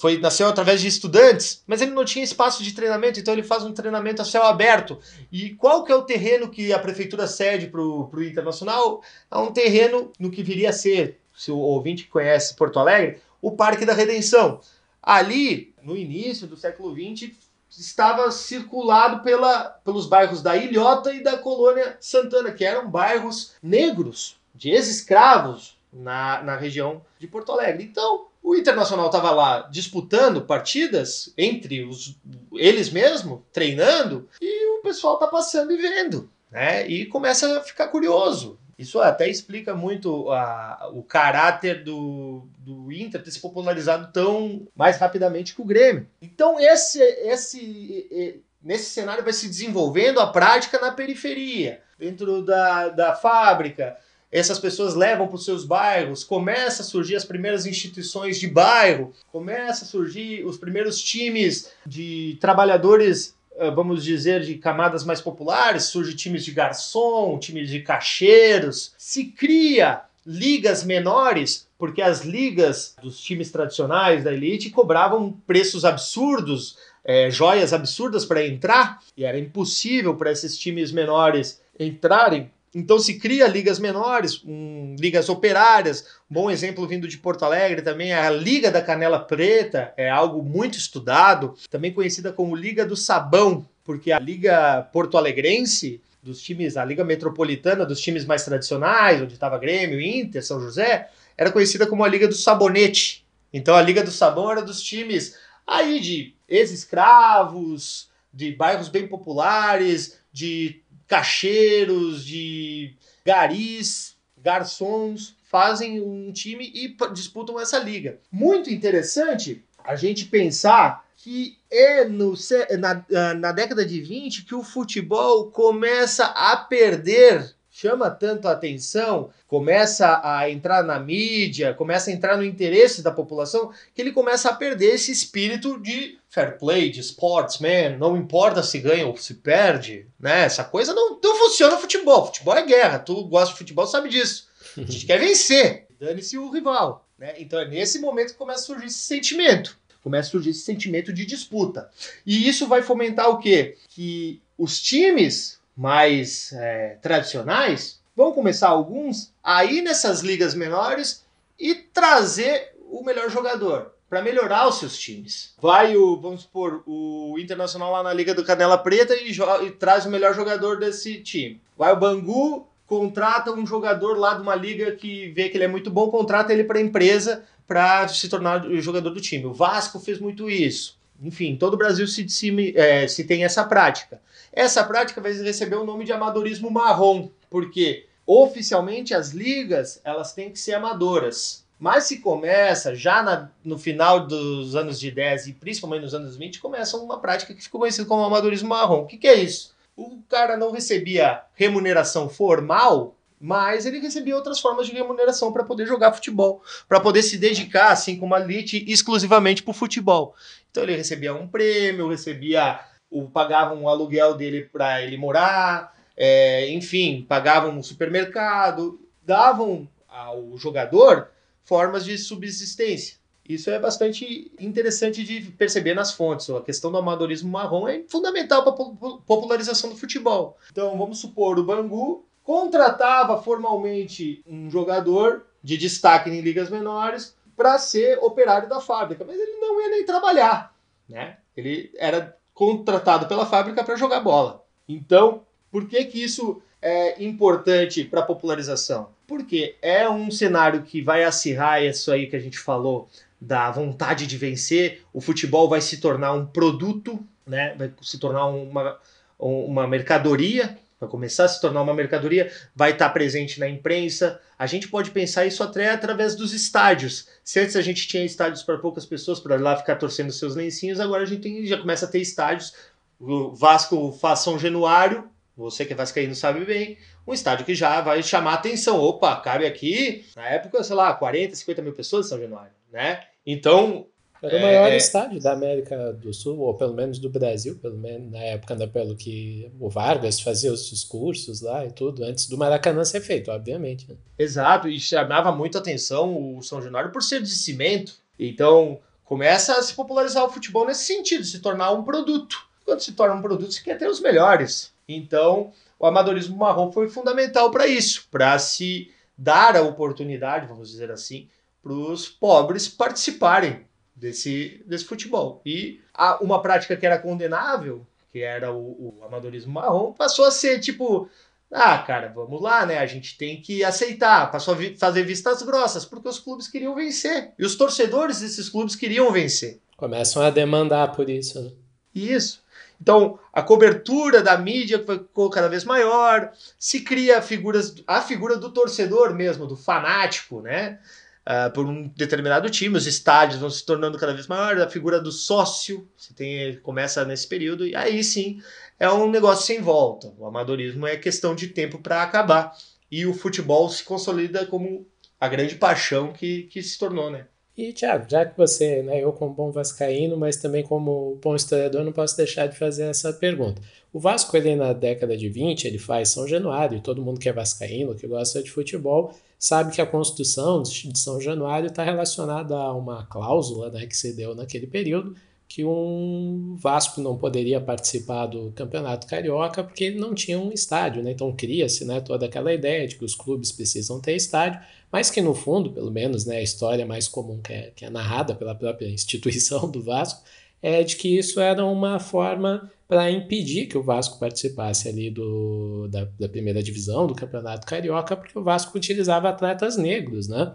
D: foi nasceu através de estudantes, mas ele não tinha espaço de treinamento, então ele faz um treinamento a céu aberto. E qual que é o terreno que a prefeitura cede para o Internacional? É um terreno no que viria a ser, se o ouvinte conhece Porto Alegre, o Parque da Redenção. Ali, no início do século XX, estava circulado pela, pelos bairros da Ilhota e da Colônia Santana, que eram bairros negros, de ex-escravos na, na região de Porto Alegre. Então, o Internacional estava lá disputando partidas entre os, eles mesmos, treinando, e o pessoal tá passando e vendo, né? E começa a ficar curioso. Isso até explica muito a, o caráter do, do Inter ter se popularizado tão mais rapidamente que o Grêmio. Então, esse, esse, nesse cenário vai se desenvolvendo a prática na periferia, dentro da, da fábrica, essas pessoas levam para os seus bairros, começa a surgir as primeiras instituições de bairro, começa a surgir os primeiros times de trabalhadores, eh, vamos dizer, de camadas mais populares, surge times de garçom, times de cacheiros, se cria ligas menores, porque as ligas dos times tradicionais da elite cobravam preços absurdos, é, joias absurdas para entrar, e era impossível para esses times menores entrarem então se cria ligas menores, um, ligas operárias. Um bom exemplo vindo de Porto Alegre também é a Liga da Canela Preta, é algo muito estudado, também conhecida como Liga do Sabão, porque a Liga Porto Alegrense dos times, a Liga Metropolitana dos times mais tradicionais, onde estava Grêmio, Inter, São José, era conhecida como a Liga do Sabonete. Então a Liga do Sabão era dos times aí de ex-escravos, de bairros bem populares, de cacheiros, de garis, garçons, fazem um time e disputam essa liga. Muito interessante a gente pensar que é no, na, ah, na década de 20 que o futebol começa a perder chama tanto a atenção, começa a entrar na mídia, começa a entrar no interesse da população, que ele começa a perder esse espírito de fair play, de sportsman, não importa se ganha ou se perde, né? Essa coisa não, não funciona no futebol. Futebol é guerra, tu gosta de futebol, sabe disso. A gente quer vencer, (laughs) dane-se o rival. Né? Então é nesse momento que começa a surgir esse sentimento. Começa a surgir esse sentimento de disputa. E isso vai fomentar o quê? Que os times mais é, tradicionais, vão começar alguns a ir nessas ligas menores e trazer o melhor jogador para melhorar os seus times. Vai o, vamos supor, o Internacional lá na Liga do Canela Preta e, e traz o melhor jogador desse time. Vai o Bangu, contrata um jogador lá de uma liga que vê que ele é muito bom, contrata ele para a empresa para se tornar o jogador do time. O Vasco fez muito isso. Enfim, todo o Brasil se, se, é, se tem essa prática. Essa prática vai receber o nome de amadorismo marrom, porque oficialmente as ligas elas têm que ser amadoras. Mas se começa, já na, no final dos anos de 10 e principalmente nos anos 20, começa uma prática que ficou conhecida como amadorismo marrom. O que, que é isso? O cara não recebia remuneração formal, mas ele recebia outras formas de remuneração para poder jogar futebol, para poder se dedicar, assim como a elite, exclusivamente para o futebol. Então ele recebia um prêmio, recebia o, pagavam aluguel dele para ele morar, é, enfim, pagavam um supermercado, davam ao jogador formas de subsistência. Isso é bastante interessante de perceber nas fontes. A questão do amadorismo marrom é fundamental para a popularização do futebol. Então, vamos supor, o Bangu contratava formalmente um jogador de destaque em ligas menores para ser operário da fábrica, mas ele não ia nem trabalhar. né? Ele era contratado pela fábrica para jogar bola. Então, por que que isso é importante para a popularização? Porque é um cenário que vai acirrar isso aí que a gente falou da vontade de vencer. O futebol vai se tornar um produto, né? Vai se tornar uma, uma mercadoria vai começar a se tornar uma mercadoria, vai estar presente na imprensa. A gente pode pensar isso até através dos estádios. Se antes a gente tinha estádios para poucas pessoas, para lá ficar torcendo seus lencinhos, agora a gente tem, já começa a ter estádios. O Vasco faz São Januário, você que é vascaíno sabe bem, um estádio que já vai chamar atenção. Opa, cabe aqui, na época, sei lá, 40, 50 mil pessoas em São Januário, né? Então,
C: era o maior é, é, estádio da América do Sul, ou pelo menos do Brasil, pelo menos na época né, pelo que o Vargas fazia os discursos lá e tudo, antes do Maracanã ser feito, obviamente. Né?
D: Exato, e chamava muito atenção o São Januário por ser de cimento. Então começa a se popularizar o futebol nesse sentido, se tornar um produto. Quando se torna um produto, você quer ter os melhores. Então o amadorismo marrom foi fundamental para isso, para se dar a oportunidade, vamos dizer assim, para os pobres participarem desse, desse futebol. E a, uma prática que era condenável, que era o, o amadorismo marrom, passou a ser tipo ah, cara, vamos lá, né? A gente tem que aceitar, passou a vi fazer vistas grossas, porque os clubes queriam vencer. E os torcedores desses clubes queriam vencer.
C: Começam a demandar por isso, né?
D: Isso. Então, a cobertura da mídia ficou cada vez maior, se cria figuras, a figura do torcedor mesmo, do fanático, né? Uh, por um determinado time, os estádios vão se tornando cada vez maiores, a figura do sócio você tem, começa nesse período, e aí sim é um negócio sem volta. O amadorismo é questão de tempo para acabar. E o futebol se consolida como a grande paixão que, que se tornou, né?
C: E, Thiago, já que você, né, eu como bom vascaíno, mas também como bom historiador, não posso deixar de fazer essa pergunta. O Vasco, ele na década de 20, ele faz São Januário, e todo mundo que é vascaíno, que gosta de futebol, sabe que a Constituição de São Januário está relacionada a uma cláusula né, que se deu naquele período, que um Vasco não poderia participar do Campeonato Carioca porque ele não tinha um estádio, né? Então cria-se né, toda aquela ideia de que os clubes precisam ter estádio, mas que no fundo, pelo menos, né, a história mais comum que é, que é narrada pela própria instituição do Vasco é de que isso era uma forma para impedir que o Vasco participasse ali do, da, da, primeira divisão do Campeonato Carioca, porque o Vasco utilizava atletas negros, né?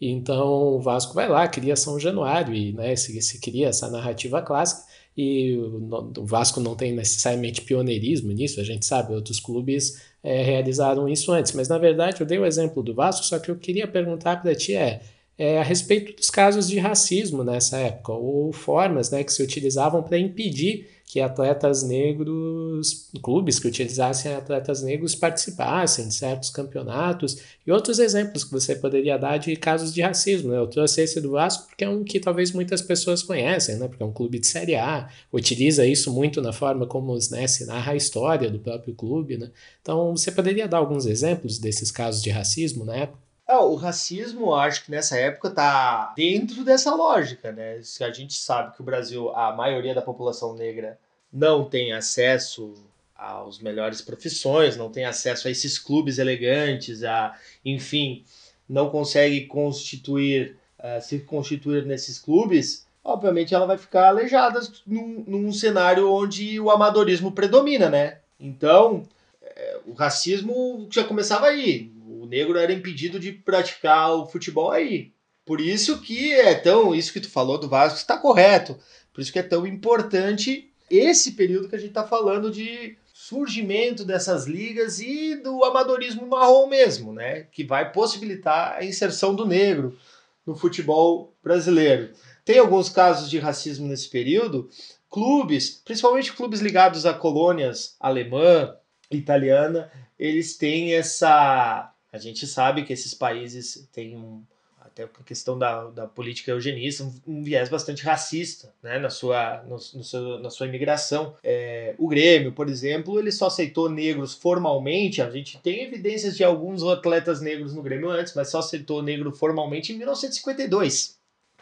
C: Então o Vasco vai lá, cria São Januário e né, se, se cria essa narrativa clássica e o, o, Vasco não tem necessariamente pioneirismo nisso, a gente sabe, outros clubes é, realizaram isso antes, mas na verdade eu dei o exemplo do Vasco, só que eu queria perguntar para ti é, é, a respeito dos casos de racismo nessa época, ou formas né, que se utilizavam para impedir que atletas negros, clubes que utilizassem atletas negros participassem de certos campeonatos e outros exemplos que você poderia dar de casos de racismo. Né? Eu trouxe esse do Vasco porque é um que talvez muitas pessoas conhecem, né? porque é um clube de Série A, utiliza isso muito na forma como né, se narra a história do próprio clube. Né? Então, você poderia dar alguns exemplos desses casos de racismo na época?
D: É, o racismo, acho que nessa época tá dentro dessa lógica, né? Se a gente sabe que o Brasil, a maioria da população negra não tem acesso aos melhores profissões, não tem acesso a esses clubes elegantes, a, enfim, não consegue constituir, uh, se constituir nesses clubes, obviamente ela vai ficar aleijada num, num cenário onde o amadorismo predomina, né? Então, é, o racismo já começava aí negro era impedido de praticar o futebol aí. Por isso que é tão. Isso que tu falou do Vasco está correto. Por isso que é tão importante esse período que a gente está falando de surgimento dessas ligas e do amadorismo marrom mesmo, né? Que vai possibilitar a inserção do negro no futebol brasileiro. Tem alguns casos de racismo nesse período. Clubes, principalmente clubes ligados a colônias alemã, italiana, eles têm essa a gente sabe que esses países têm um, até a questão da, da política eugenista, um, viés bastante racista né, na, sua, no, no seu, na sua imigração. É, o Grêmio, por exemplo, ele só aceitou negros formalmente, a gente tem evidências de alguns atletas negros no Grêmio antes, mas só aceitou negro formalmente em 1952,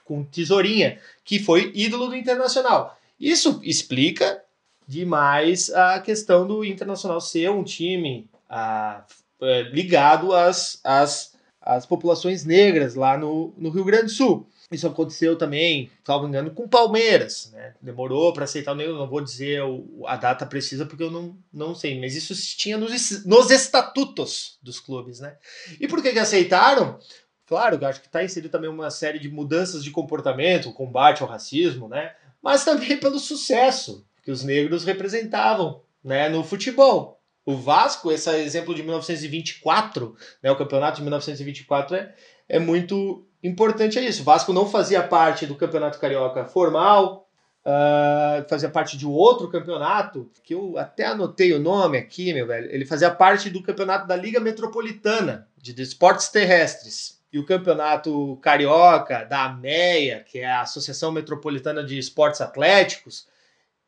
D: com Tesourinha, que foi ídolo do Internacional. Isso explica demais a questão do Internacional ser um time ah, é, ligado às, às, às populações negras lá no, no Rio Grande do Sul. Isso aconteceu também, salvo engano, com Palmeiras, né? Demorou para aceitar o negro, não vou dizer a data precisa porque eu não, não sei, mas isso tinha nos, nos estatutos dos clubes, né? E por que que aceitaram? Claro, acho que está inserido também uma série de mudanças de comportamento, combate ao racismo, né? Mas também pelo sucesso que os negros representavam, né, no futebol. O Vasco, esse exemplo de 1924, né, o campeonato de 1924 é, é muito importante é isso. O Vasco não fazia parte do campeonato carioca formal, uh, fazia parte de outro campeonato, que eu até anotei o nome aqui, meu velho. Ele fazia parte do campeonato da Liga Metropolitana de Esportes Terrestres. E o campeonato carioca da AMEA, que é a Associação Metropolitana de Esportes Atléticos,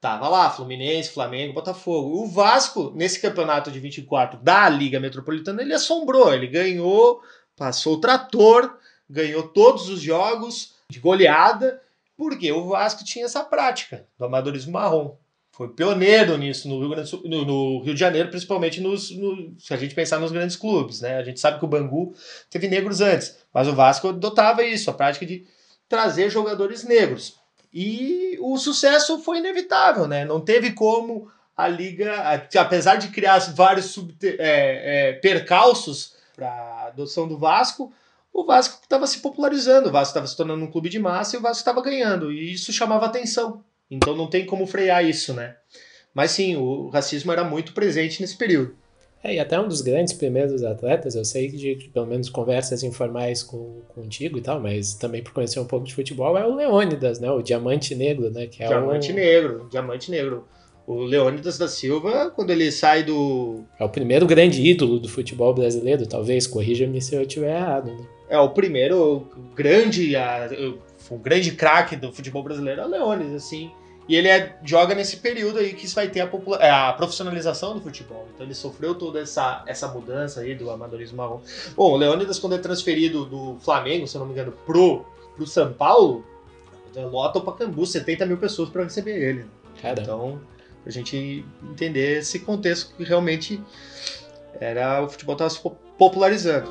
D: tava lá, Fluminense, Flamengo, Botafogo. O Vasco, nesse campeonato de 24 da Liga Metropolitana, ele assombrou, ele ganhou, passou o trator ganhou todos os jogos de goleada, porque o Vasco tinha essa prática do amadorismo marrom. Foi pioneiro nisso no Rio, Grande, no, no Rio de Janeiro, principalmente nos, no, se a gente pensar nos grandes clubes. Né? A gente sabe que o Bangu teve negros antes, mas o Vasco adotava isso, a prática de trazer jogadores negros. E o sucesso foi inevitável, né? não teve como a Liga, apesar de criar vários sub, é, é, percalços para a adoção do Vasco, o Vasco estava se popularizando, o Vasco estava se tornando um clube de massa e o Vasco estava ganhando, e isso chamava atenção. Então não tem como frear isso, né? Mas sim, o racismo era muito presente nesse período.
C: É, e até um dos grandes primeiros atletas, eu sei de pelo menos conversas informais com, contigo e tal, mas também por conhecer um pouco de futebol, é o Leônidas, né? O Diamante Negro, né? Que é
D: Diamante
C: o...
D: Negro, Diamante Negro. O Leônidas da Silva, quando ele sai do.
C: É o primeiro grande ídolo do futebol brasileiro, talvez, corrija-me se eu estiver errado, né?
D: é o primeiro grande, a, o grande craque do futebol brasileiro é o Leones, assim. E ele é, joga nesse período aí que isso vai ter a, é, a, profissionalização do futebol. Então ele sofreu toda essa, essa mudança aí do amadorismo marrom. Bom, o Leônidas, quando é transferido do Flamengo, se eu não me engano, pro, pro São Paulo, lota o Pacaembu, 70 mil pessoas para receber ele.
C: Caramba.
D: Então, pra gente entender esse contexto que realmente era o futebol estava se popularizando.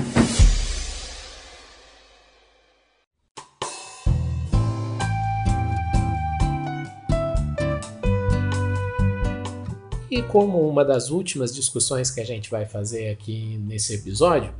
C: E como uma das últimas discussões que a gente vai fazer aqui nesse episódio,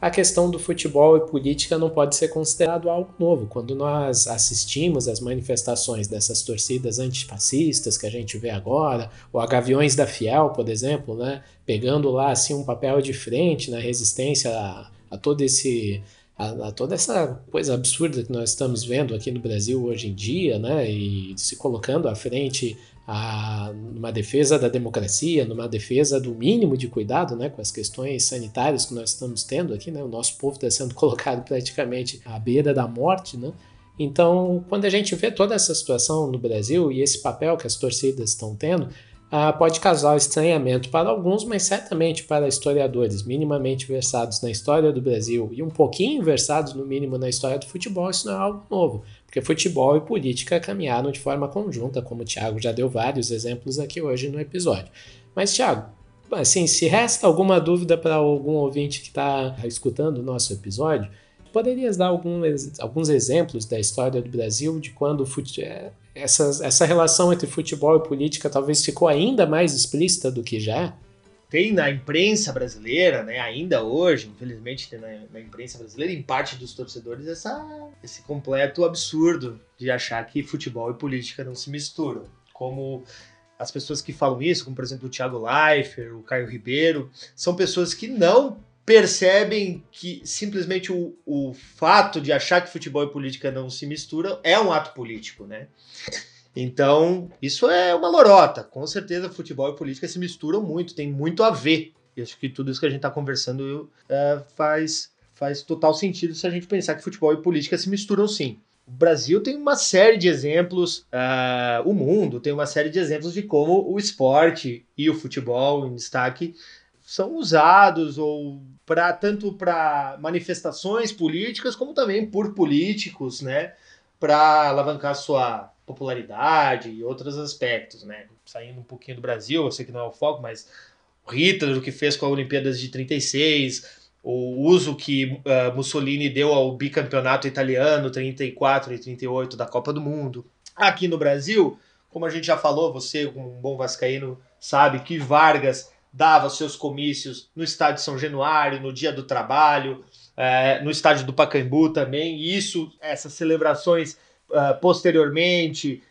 C: a questão do futebol e política não pode ser considerado algo novo. Quando nós assistimos às manifestações dessas torcidas antifascistas que a gente vê agora, ou a Gaviões da Fiel, por exemplo, né, pegando lá assim um papel de frente na resistência a, a todo esse a, a, toda essa coisa absurda que nós estamos vendo aqui no Brasil hoje em dia, né, e se colocando à frente a, numa defesa da democracia, numa defesa do mínimo de cuidado né, com as questões sanitárias que nós estamos tendo aqui. Né, o nosso povo está sendo (laughs) colocado praticamente à beira da morte. Né? Então, quando a gente vê toda essa situação no Brasil e esse papel que as torcidas estão tendo, ah, pode causar estranhamento para alguns, mas certamente para historiadores minimamente versados na história do Brasil e um pouquinho versados, no mínimo, na história do futebol, isso não é algo novo. Porque futebol e política caminharam de forma conjunta, como o Thiago já deu vários exemplos aqui hoje no episódio. Mas, Thiago, assim, se resta alguma dúvida para algum ouvinte que está escutando o nosso episódio, poderias dar algum, alguns exemplos da história do Brasil de quando é, essa, essa relação entre futebol e política talvez ficou ainda mais explícita do que já
D: tem na imprensa brasileira, né, ainda hoje, infelizmente tem na, na, imprensa brasileira, em parte dos torcedores, essa, esse completo absurdo de achar que futebol e política não se misturam. Como as pessoas que falam isso, como por exemplo o Thiago Leifert, o Caio Ribeiro, são pessoas que não percebem que simplesmente o, o fato de achar que futebol e política não se misturam é um ato político, né? Então, isso é uma lorota. Com certeza, futebol e política se misturam muito, tem muito a ver. E acho que tudo isso que a gente está conversando é, faz, faz total sentido se a gente pensar que futebol e política se misturam sim. o Brasil tem uma série de exemplos, uh, o mundo tem uma série de exemplos de como o esporte e o futebol em destaque são usados ou para tanto para manifestações políticas como também por políticos, né, para alavancar sua popularidade e outros aspectos, né? Saindo um pouquinho do Brasil, eu sei que não é o foco, mas Hitler, o que fez com a Olimpíadas de 36, o uso que uh, Mussolini deu ao bicampeonato italiano 34 e 38 da Copa do Mundo. Aqui no Brasil, como a gente já falou, você, como um bom vascaíno, sabe que Vargas dava seus comícios no estádio São Januário, no Dia do Trabalho, é, no estádio do Pacaembu também. E isso, essas celebrações uh, posteriormente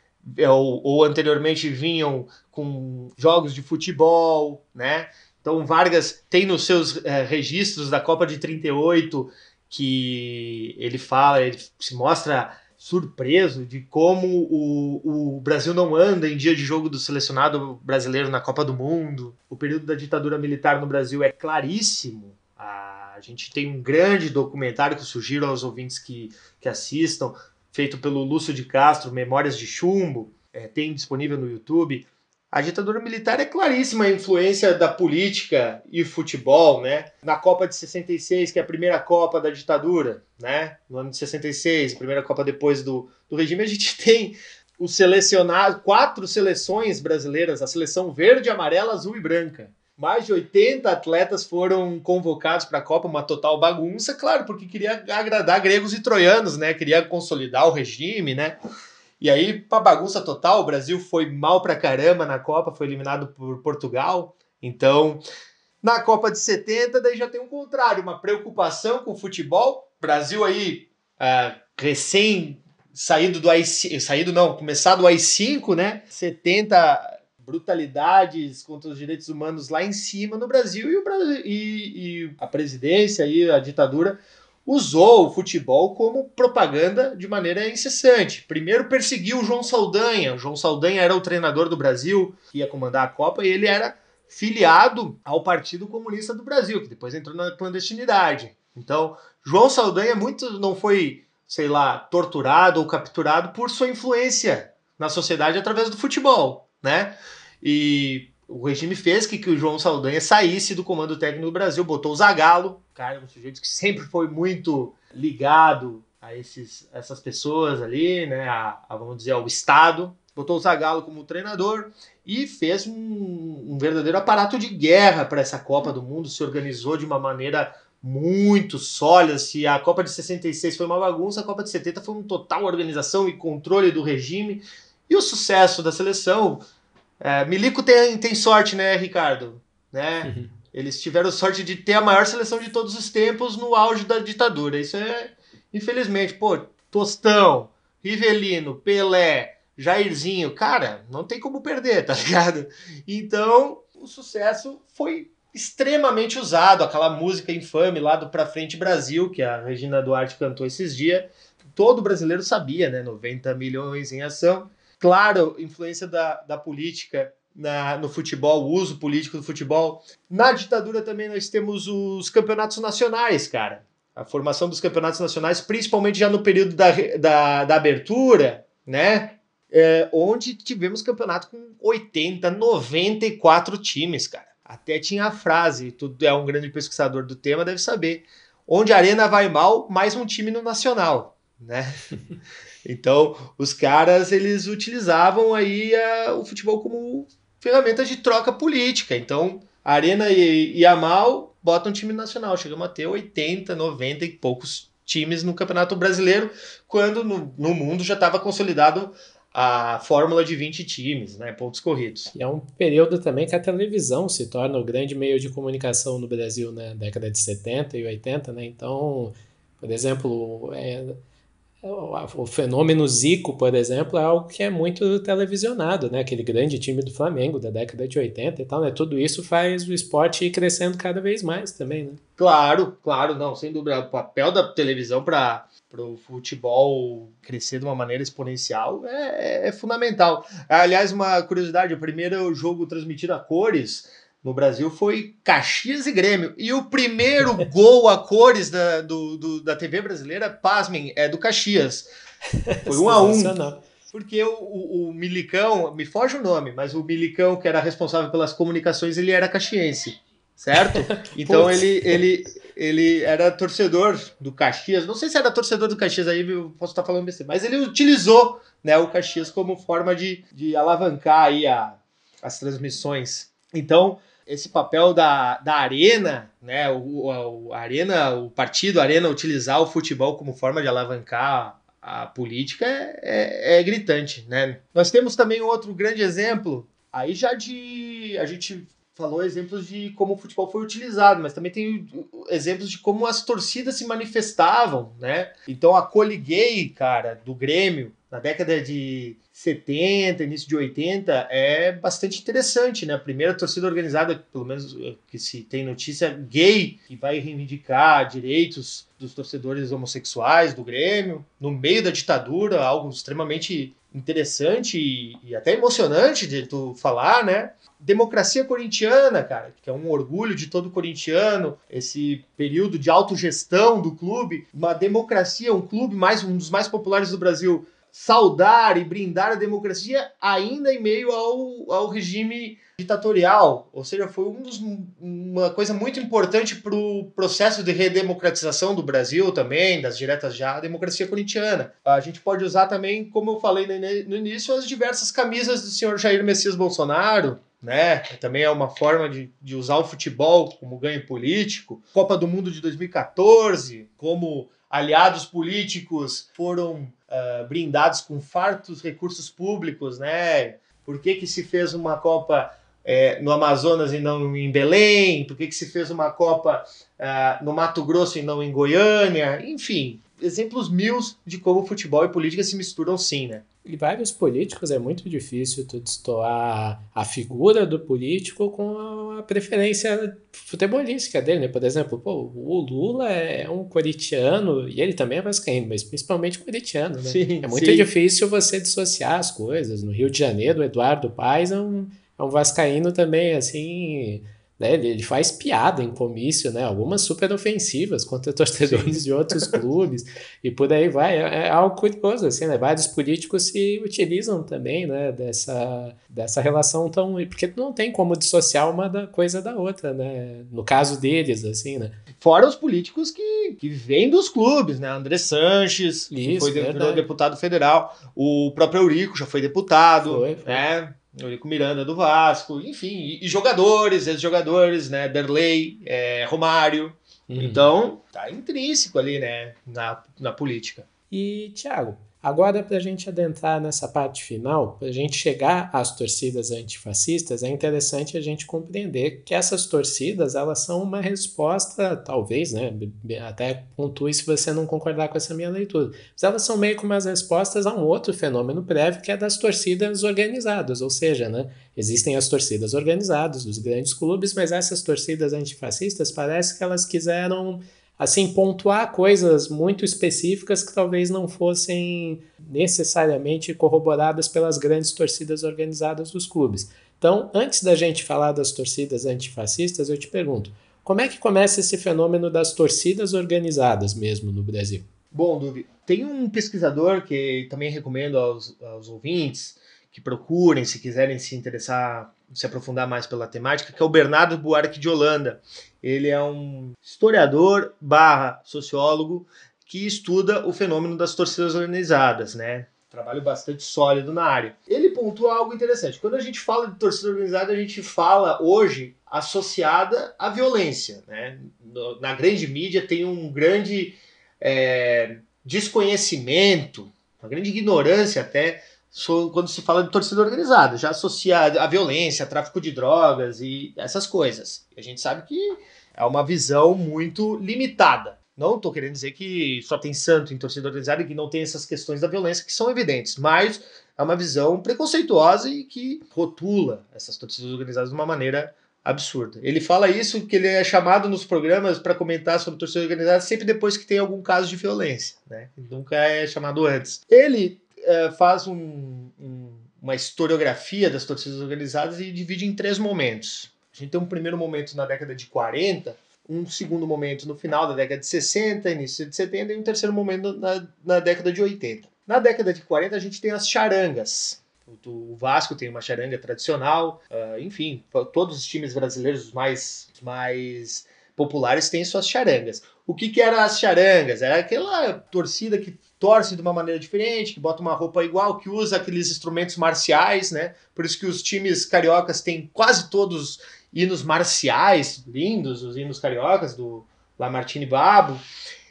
D: ou, ou anteriormente vinham com jogos de futebol, né? Então Vargas tem nos seus é, registros da Copa de 38 que ele fala, ele se mostra surpreso de como o, o Brasil não anda em dia de jogo do selecionado brasileiro na Copa do Mundo. O período da ditadura militar no Brasil é claríssimo. A gente tem um grande documentário que sugiro aos ouvintes que, que assistam, feito pelo Lúcio de Castro, Memórias de Chumbo, é, tem disponível no YouTube a ditadura militar é claríssima a influência da política e futebol, né? Na Copa de 66, que é a primeira Copa da ditadura, né? No ano de 66, a primeira Copa depois do, do regime, a gente (laughs) tem o selecionado, quatro seleções brasileiras, a seleção verde, amarela, azul e branca. Mais de 80 atletas foram convocados para a Copa, uma total bagunça, claro, porque queria agradar gregos e troianos, né? Queria consolidar o regime, né? E aí, pra bagunça total, o Brasil foi mal pra caramba na Copa, foi eliminado por Portugal. Então, na Copa de 70, daí já tem um contrário, uma preocupação com o futebol. Brasil aí, uh, recém saído do AI5, saído não, começado o AI5, né? 70 brutalidades contra os direitos humanos lá em cima no Brasil e, Brasil, e, e a presidência e a ditadura usou o futebol como propaganda de maneira incessante. Primeiro perseguiu o João Saldanha. O João Saldanha era o treinador do Brasil, que ia comandar a Copa, e ele era filiado ao Partido Comunista do Brasil, que depois entrou na clandestinidade. Então, João Saldanha muito não foi, sei lá, torturado ou capturado por sua influência na sociedade através do futebol, né? E o regime fez que, que o João Saldanha saísse do comando técnico do Brasil, botou o Zagallo, cara, um sujeito que sempre foi muito ligado a esses, essas pessoas ali, né, a, a, vamos dizer, ao Estado, botou o Zagallo como treinador e fez um, um verdadeiro aparato de guerra para essa Copa do Mundo, se organizou de uma maneira muito sólida. Se a Copa de 66 foi uma bagunça, a Copa de 70 foi uma total organização e controle do regime. E o sucesso da seleção é, Milico tem, tem sorte, né, Ricardo? Né? Uhum. Eles tiveram sorte de ter a maior seleção de todos os tempos no auge da ditadura. Isso é, infelizmente, pô, Tostão, Rivelino, Pelé, Jairzinho, cara, não tem como perder, tá (laughs) ligado? Então, o sucesso foi extremamente usado, aquela música infame lá do Pra Frente Brasil, que a Regina Duarte cantou esses dias, todo brasileiro sabia, né? 90 milhões em ação claro, influência da, da política na, no futebol, o uso político do futebol. Na ditadura também nós temos os campeonatos nacionais, cara. A formação dos campeonatos nacionais, principalmente já no período da, da, da abertura, né? É, onde tivemos campeonato com 80, 94 times, cara. Até tinha a frase, tu é um grande pesquisador do tema, deve saber. Onde a arena vai mal, mais um time no nacional, né? (laughs) Então, os caras eles utilizavam aí a, o futebol como ferramenta de troca política. Então, Arena e, e a Mal botam time nacional. Chegamos a ter 80, 90 e poucos times no Campeonato Brasileiro, quando no, no mundo já estava consolidado a fórmula de 20 times, né, pontos corridos.
C: E é um período também que a televisão se torna o grande meio de comunicação no Brasil, né, década de 70 e 80, né, então, por exemplo, é, o fenômeno Zico, por exemplo, é algo que é muito televisionado, né? Aquele grande time do Flamengo da década de 80 e tal, né? Tudo isso faz o esporte ir crescendo cada vez mais também, né?
D: Claro, claro, não, sem dúvida. O papel da televisão para o futebol crescer de uma maneira exponencial é, é fundamental. Aliás, uma curiosidade: o primeiro jogo transmitido a cores no Brasil foi Caxias e Grêmio. E o primeiro (laughs) gol a cores da, do, do, da TV brasileira, pasmem, é do Caxias. Foi um a um. Porque o, o, o Milicão, me foge o nome, mas o Milicão, que era responsável pelas comunicações, ele era caxiense, certo? (laughs) Então ele, ele, ele era torcedor do Caxias. Não sei se era torcedor do Caxias aí, eu posso estar falando besteira, mas ele utilizou né, o Caxias como forma de, de alavancar aí a, as transmissões. Então, esse papel da, da Arena, né, o, o, o Arena, o partido Arena utilizar o futebol como forma de alavancar a política é, é, é gritante, né? Nós temos também outro grande exemplo, aí já de a gente falou exemplos de como o futebol foi utilizado, mas também tem exemplos de como as torcidas se manifestavam, né? Então a Coliguei, cara, do Grêmio, na década de 70, início de 80, é bastante interessante, né? A primeira torcida organizada, pelo menos eh, que se tem notícia, gay, que vai reivindicar direitos dos torcedores homossexuais do Grêmio, no meio da ditadura, algo extremamente interessante e, e até emocionante de tu falar, né? Democracia corintiana, cara, que é um orgulho de todo corintiano, esse período de autogestão do clube, uma democracia, um clube mais um dos mais populares do Brasil, saudar e brindar a democracia ainda em meio ao, ao regime ditatorial, ou seja, foi um dos, uma coisa muito importante para o processo de redemocratização do Brasil também, das diretas já, a democracia corintiana. A gente pode usar também, como eu falei no início, as diversas camisas do senhor Jair Messias Bolsonaro, né? Também é uma forma de, de usar o futebol como ganho político. Copa do Mundo de 2014, como aliados políticos foram uh, brindados com fartos recursos públicos, né? Por que, que se fez uma Copa é, no Amazonas e não em Belém? Por que, que se fez uma Copa uh, no Mato Grosso e não em Goiânia? Enfim, exemplos mil de como futebol e política se misturam sim, né?
C: E vários políticos é muito difícil tu destoar a figura do político com a preferência futebolística dele, né? Por exemplo, pô, o Lula é um coritiano e ele também é vascaíno, mas principalmente coritiano, né?
D: Sim,
C: é muito
D: sim.
C: difícil você dissociar as coisas. No Rio de Janeiro, o Eduardo Paes é um, é um vascaíno também, assim... Né? Ele, ele faz piada em comício, né? Algumas super ofensivas contra (laughs) torcedores de outros clubes e por aí vai. É, é algo curioso, assim, né? Vários políticos se utilizam também, né? Dessa, dessa relação tão... Porque não tem como dissociar uma da coisa da outra, né? No caso deles, assim, né?
D: Fora os políticos que, que vêm dos clubes, né? André Sanches, que
C: Isso,
D: foi virou
C: verdade.
D: deputado federal. O próprio Eurico já foi deputado,
C: Foi, foi.
D: né? Eurico Miranda do Vasco, enfim, e, e jogadores, ex-jogadores, né? Derlei, é, Romário.
C: Uhum.
D: Então, tá intrínseco ali, né? Na, na política.
C: E, Thiago, agora para a gente adentrar nessa parte final, para a gente chegar às torcidas antifascistas, é interessante a gente compreender que essas torcidas elas são uma resposta, talvez, né? Até pontue se você não concordar com essa minha leitura, mas elas são meio que umas respostas a um outro fenômeno prévio que é das torcidas organizadas, ou seja, né? Existem as torcidas organizadas dos grandes clubes, mas essas torcidas antifascistas parece que elas quiseram assim pontuar coisas muito específicas que talvez não fossem necessariamente corroboradas pelas grandes torcidas organizadas dos clubes. Então, antes da gente falar das torcidas antifascistas, eu te pergunto, como é que começa esse fenômeno das torcidas organizadas mesmo no Brasil?
D: Bom, Duvi, tem um pesquisador que também recomendo aos, aos ouvintes que procurem, se quiserem se interessar, se aprofundar mais pela temática, que é o Bernardo Buarque de Holanda. Ele é um historiador barra sociólogo que estuda o fenômeno das torcidas organizadas, né? Trabalho bastante sólido na área. Ele pontua algo interessante. Quando a gente fala de torcida organizada, a gente fala hoje associada à violência, né? Na grande mídia tem um grande é, desconhecimento, uma grande ignorância até quando se fala de torcida organizada, já associada à violência, tráfico de drogas e essas coisas. A gente sabe que é uma visão muito limitada. Não estou querendo dizer que só tem santo em torcida organizada e que não tem essas questões da violência que são evidentes, mas é uma visão preconceituosa e que rotula essas torcidas organizadas de uma maneira absurda. Ele fala isso que ele é chamado nos programas para comentar sobre torcida organizada sempre depois que tem algum caso de violência, né? Nunca é chamado antes. Ele eh, faz um- um- uma historiografia das torcidas organizadas e divide em três momentos. A gente tem um primeiro momento na década de 40, um segundo momento no final da década de 60, início de 70 e um terceiro momento na, na década de 80. Na década de 40 a gente tem as charangas. O Vasco tem uma charanga tradicional, uh, enfim, todos os times brasileiros os mais, mais populares têm suas charangas. O que, que eram as charangas? Era aquela torcida que torce de uma maneira diferente, que bota uma roupa igual, que usa aqueles instrumentos marciais, né? Por isso que os times cariocas têm quase todos hinos marciais, lindos, os hinos cariocas do Lamartine Babo.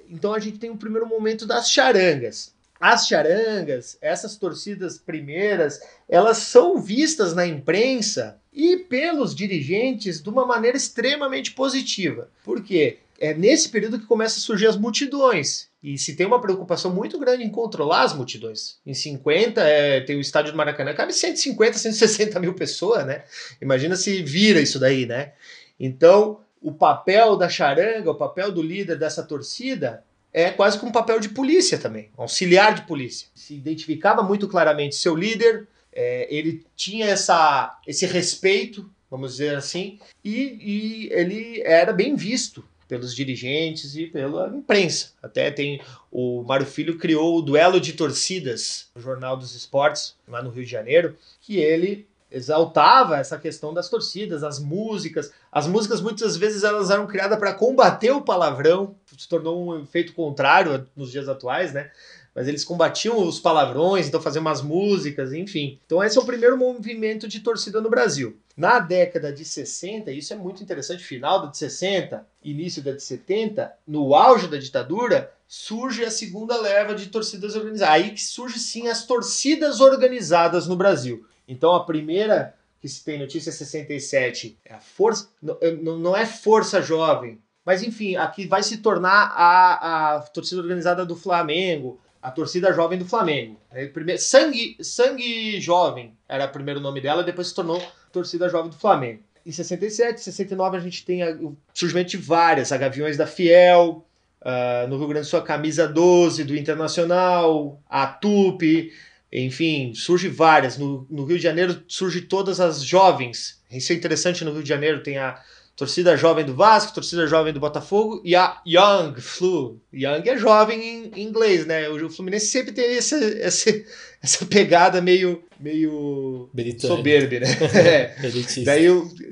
D: Então a gente tem o primeiro momento das charangas. As charangas, essas torcidas primeiras, elas são vistas na imprensa e pelos dirigentes de uma maneira extremamente positiva. Por quê? É nesse período que começa a surgir as multidões. E se tem uma preocupação muito grande em controlar as multidões. Em 50, é, tem o estádio do Maracanã, cabe 150, 160 mil pessoas, né? Imagina se vira isso daí, né? Então, o papel da charanga, o papel do líder dessa torcida é quase como um papel de polícia também, auxiliar de polícia. Se identificava muito claramente seu líder, é, ele tinha essa, esse respeito, vamos dizer assim, e, e ele era bem visto pelos dirigentes e pela imprensa. Até tem o Mário Filho criou o duelo de torcidas, no Jornal dos Esportes, lá no Rio de Janeiro, que ele exaltava essa questão das torcidas, as músicas. As músicas muitas vezes elas eram criadas para combater o palavrão, se tornou um efeito contrário nos dias atuais, né? Mas eles combatiam os palavrões, então faziam umas músicas, enfim. Então esse é o primeiro movimento de torcida no Brasil. Na década de 60, isso é muito interessante, final da de 60, início da de 70, no auge da ditadura, surge a segunda leva de torcidas organizadas. Aí que surge sim as torcidas organizadas no Brasil. Então a primeira que se tem notícia é 67, é a força, não, não é força jovem, mas enfim, aqui vai se tornar a, a torcida organizada do Flamengo, a torcida jovem do Flamengo. Primeiro, sangue, sangue Jovem era o primeiro nome dela, depois se tornou torcida jovem do Flamengo. Em 67, 69 a gente tem o surgimento de várias, a Gaviões da Fiel, uh, no Rio Grande do Sul a Camisa 12 do Internacional, a Tupi, enfim, surge várias. No, no, Rio de Janeiro surge todas as jovens. Isso é interessante no Rio de Janeiro, tem a torcida jovem do Vasco, torcida jovem do Botafogo e a Young Flu. Young é jovem em inglês, né? O Fluminense sempre tem essa, essa, (laughs) essa pegada meio, meio soberbe, né? (laughs) é. Daí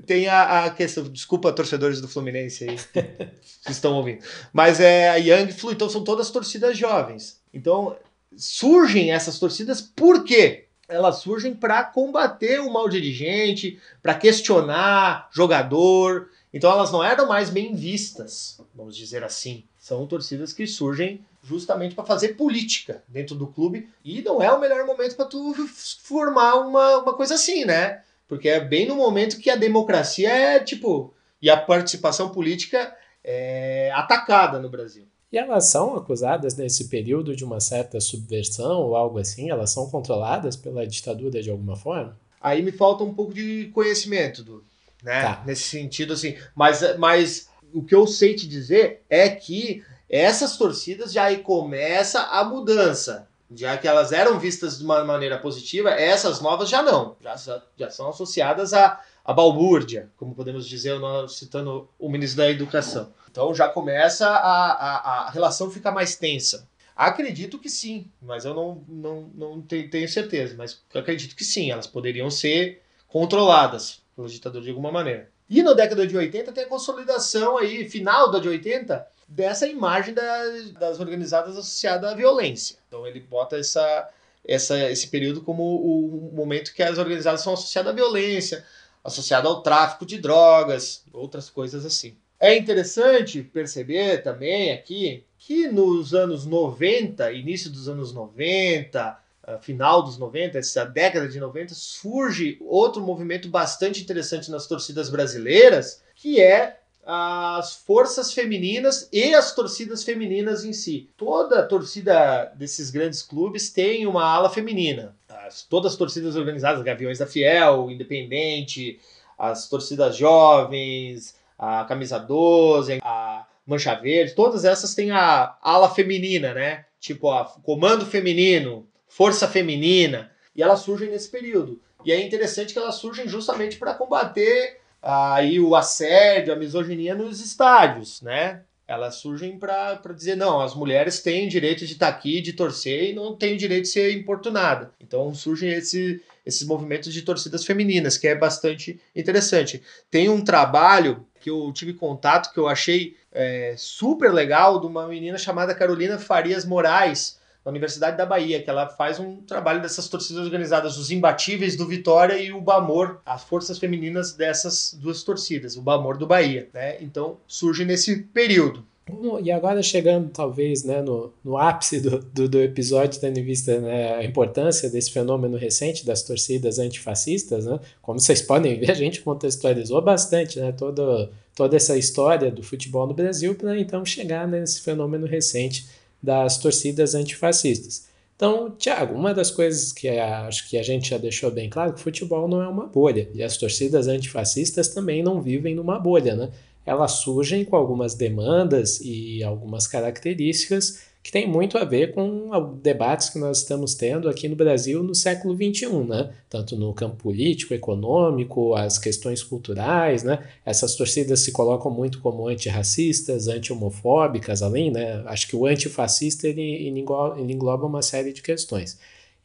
D: tem a, a, questão, desculpa torcedores do Fluminense aí que (laughs) estão ouvindo, mas é a Young Flu, então são todas torcidas jovens. Então surgem essas torcidas por quê? Elas surgem para combater o mal dirigente, para questionar jogador. Então elas não eram mais bem vistas, vamos dizer assim. São torcidas que surgem justamente para fazer política dentro do clube e não é o melhor momento para tu formar uma, uma coisa assim, né? Porque é bem no momento que a democracia é tipo e a participação política é atacada no Brasil.
C: E elas são acusadas nesse período de uma certa subversão ou algo assim? Elas são controladas pela ditadura de alguma forma?
D: Aí me falta um pouco de conhecimento, do, né? Tá. Nesse sentido, assim. Mas, mas o que eu sei te dizer é que essas torcidas já aí começa a mudança. Já que elas eram vistas de uma maneira positiva, essas novas já não. Já, já são associadas à, à balbúrdia, como podemos dizer, citando o ministro da Educação. Então já começa a, a, a relação ficar mais tensa. Acredito que sim, mas eu não, não, não tenho certeza. Mas acredito que sim, elas poderiam ser controladas pelo ditador de alguma maneira. E na década de 80 tem a consolidação aí, final da de 80, dessa imagem das, das organizadas associada à violência. Então ele bota essa, essa, esse período como o momento que as organizadas são associadas à violência, associadas ao tráfico de drogas, outras coisas assim. É interessante perceber também aqui que nos anos 90, início dos anos 90, ah, final dos 90, essa década de 90, surge outro movimento bastante interessante nas torcidas brasileiras, que é as forças femininas e as torcidas femininas em si. Toda torcida desses grandes clubes tem uma ala feminina. As, todas as torcidas organizadas, Gaviões da Fiel, Independente, as torcidas jovens, a camisa 12, a mancha verde, todas essas têm a ala feminina, né? Tipo a comando feminino, força feminina, e elas surgem nesse período. E é interessante que elas surgem justamente para combater aí o assédio, a misoginia nos estádios, né? Elas surgem para dizer, não, as mulheres têm direito de estar aqui, de torcer, e não têm direito de ser importunada. Então surgem esse, esses movimentos de torcidas femininas, que é bastante interessante. Tem um trabalho que eu tive contato, que eu achei é, super legal, de uma menina chamada Carolina Farias Moraes, da Universidade da Bahia, que ela faz um trabalho dessas torcidas organizadas, os imbatíveis do Vitória e o Bamor, as forças femininas dessas duas torcidas, o Bamor do Bahia. Né? Então surge nesse período.
C: E agora chegando talvez né, no, no ápice do, do, do, episódio, tendo em vista né, a importância desse fenômeno recente das torcidas antifascistas, né, como vocês podem ver, a gente contextualizou bastante né, toda, toda essa história do futebol no Brasil para então chegar nesse fenômeno recente das torcidas antifascistas. Então, Tiago, uma das coisas que acho que a gente já deixou bem claro que o futebol não é uma bolha e as torcidas antifascistas também não vivem numa bolha, né? Elas surgem com algumas demandas e algumas características que tem muito a ver com debates que nós estamos tendo aqui no Brasil no século XXI, né? tanto no campo político, econômico, as questões culturais. Né? Essas torcidas se colocam muito como antirracistas, anti-homofóbicas, além, né? acho que o antifascista ele, ele engloba uma série de questões.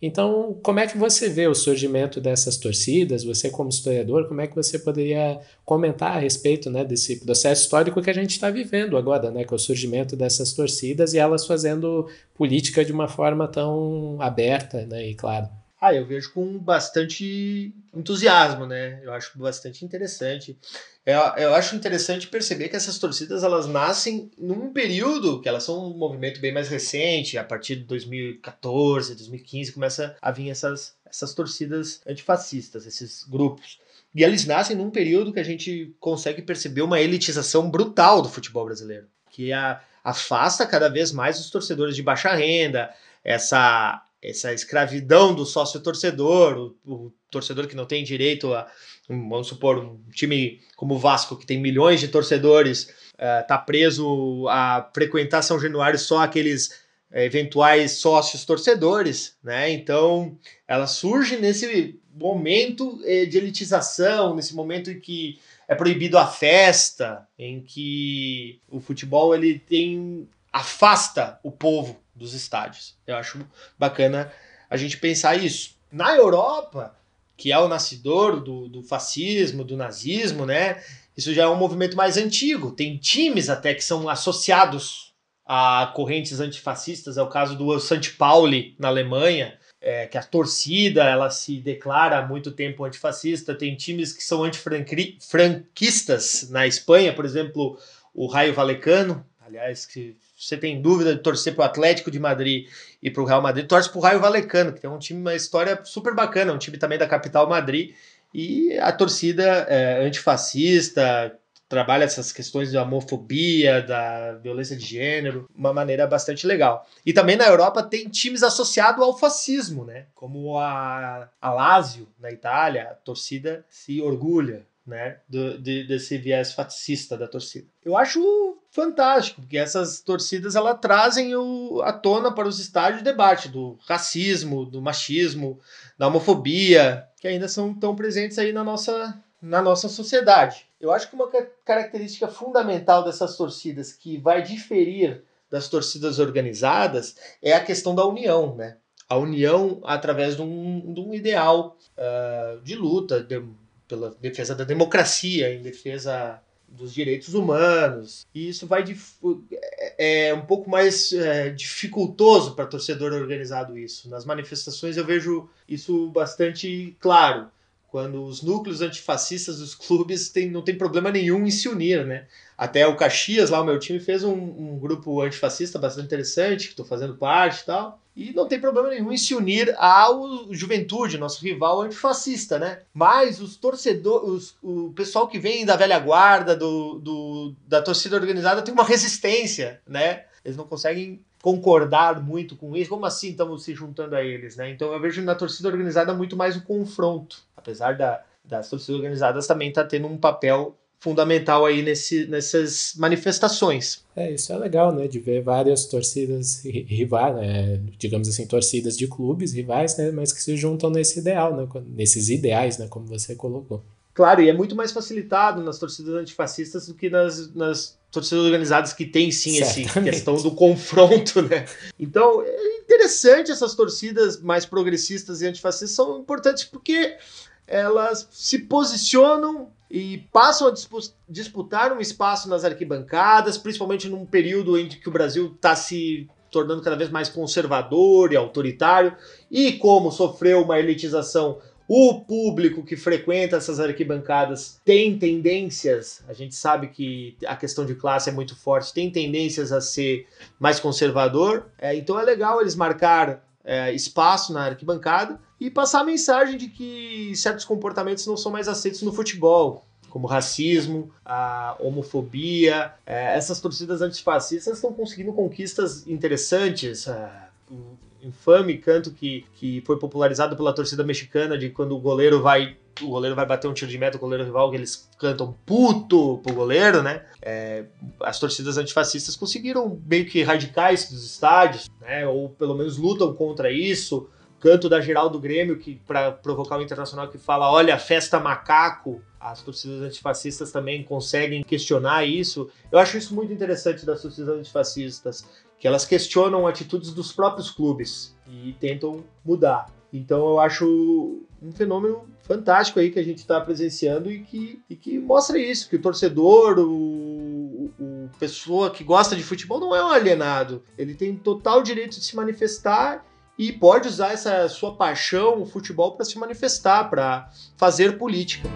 C: Então, como é que você vê o surgimento dessas torcidas? Você, como historiador, como é que você poderia comentar a respeito né, desse processo histórico que a gente está vivendo agora, né, com o surgimento dessas torcidas e elas fazendo política de uma forma tão aberta né, e claro?
D: Ah, eu vejo com bastante entusiasmo, né? Eu acho bastante interessante. Eu, eu acho interessante perceber que essas torcidas elas nascem num período que elas são um movimento bem mais recente, a partir de 2014, 2015 começa a vir essas, essas torcidas antifascistas, esses grupos. E eles nascem num período que a gente consegue perceber uma elitização brutal do futebol brasileiro, que a, afasta cada vez mais os torcedores de baixa renda, essa essa escravidão do sócio torcedor, o, o, torcedor que não tem direito a, vamos supor, um time como o Vasco, que tem milhões de torcedores, uh, preso a frequentar São Januário só aqueles uh, eventuais sócios torcedores, né? Então, ela surge nesse momento uh, de elitização, nesse momento em que é proibido a festa, em que o futebol ele tem afasta o povo dos estádios. Eu acho bacana a gente pensar isso. Na Europa, que é o nascedor do, do fascismo, do nazismo, né? Isso já é um movimento mais antigo. Tem times até que são associados a correntes antifascistas. É o caso do St. Pauli na Alemanha, é, que a torcida ela se declara há muito tempo antifascista. Tem times que são antifranquistas na Espanha, por exemplo, o Raio Valecano, aliás, que você tem dúvida de torcer para o Atlético de Madrid e para o Real Madrid, torce para o Raio Valecano, que tem um time, uma história super bacana, um time também da capital Madrid. E a torcida é, antifascista, trabalha essas questões da homofobia, da violência de gênero, uma maneira bastante legal. E também na Europa tem times associados ao fascismo, né? Como a, a Lazio, na Itália, a torcida se orgulha né, do, de, desse viés fascista da torcida. Eu acho fantástico, porque essas torcidas ela trazem o, à tona para os estádios o debate do racismo, do machismo, da homofobia, que ainda são tão presentes aí na nossa, na nossa sociedade. Eu acho que uma característica fundamental dessas torcidas que vai diferir das torcidas organizadas é a questão da união, né? A união através de um, de um ideal uh, de luta, de, pela defesa da democracia, em defesa dos direitos humanos. E isso vai é, é um pouco mais é, dificultoso para torcedor organizado isso. Nas manifestações eu vejo isso bastante claro. Quando os núcleos antifascistas dos clubes tem, não tem problema nenhum em se unir, né? Até o Caxias, lá o meu time, fez um, um grupo antifascista bastante interessante, que estou fazendo parte e tal. E não tem problema nenhum em se unir ao Juventude, nosso rival antifascista, né? Mas os torcedores, o pessoal que vem da velha guarda, do, do, da torcida organizada, tem uma resistência, né? Eles não conseguem concordar muito com isso. Como assim estamos se juntando a eles, né? Então eu vejo na torcida organizada muito mais o confronto. Apesar da, das torcidas organizadas também tá tendo um papel fundamental aí nesse, nessas manifestações.
C: É, isso é legal, né, de ver várias torcidas rivais, né, digamos assim, torcidas de clubes rivais, né, mas que se juntam nesse ideal, né, nesses ideais, né, como você colocou.
D: Claro, e é muito mais facilitado nas torcidas antifascistas do que nas, nas torcidas organizadas que tem sim essa questão do confronto, né? Então, é interessante essas torcidas mais progressistas e antifascistas são importantes porque elas se posicionam e passam a disputar um espaço nas arquibancadas, principalmente num período em que o Brasil está se tornando cada vez mais conservador e autoritário, e como sofreu uma elitização o público que frequenta essas arquibancadas tem tendências, a gente sabe que a questão de classe é muito forte, tem tendências a ser mais conservador, é, então é legal eles marcar é, espaço na arquibancada e passar a mensagem de que certos comportamentos não são mais aceitos no futebol, como racismo, a homofobia. É, essas torcidas antifascistas estão conseguindo conquistas interessantes. É, infame canto que, que foi popularizado pela torcida mexicana de quando o goleiro vai o goleiro vai bater um tiro de meta, o goleiro rival, que eles cantam puto pro goleiro, né? É, as torcidas antifascistas conseguiram meio que erradicar isso dos estádios, né? Ou pelo menos lutam contra isso. Canto da geral do Grêmio, que para provocar o internacional, que fala: olha, festa macaco. As torcidas antifascistas também conseguem questionar isso. Eu acho isso muito interessante das torcidas antifascistas que elas questionam atitudes dos próprios clubes e tentam mudar. Então eu acho um fenômeno fantástico aí que a gente está presenciando e que, e que mostra isso, que o torcedor, o, o, pessoa que gosta de futebol não é um alienado. Ele tem total direito de se manifestar e pode usar essa sua paixão, o futebol, para se manifestar, para fazer política.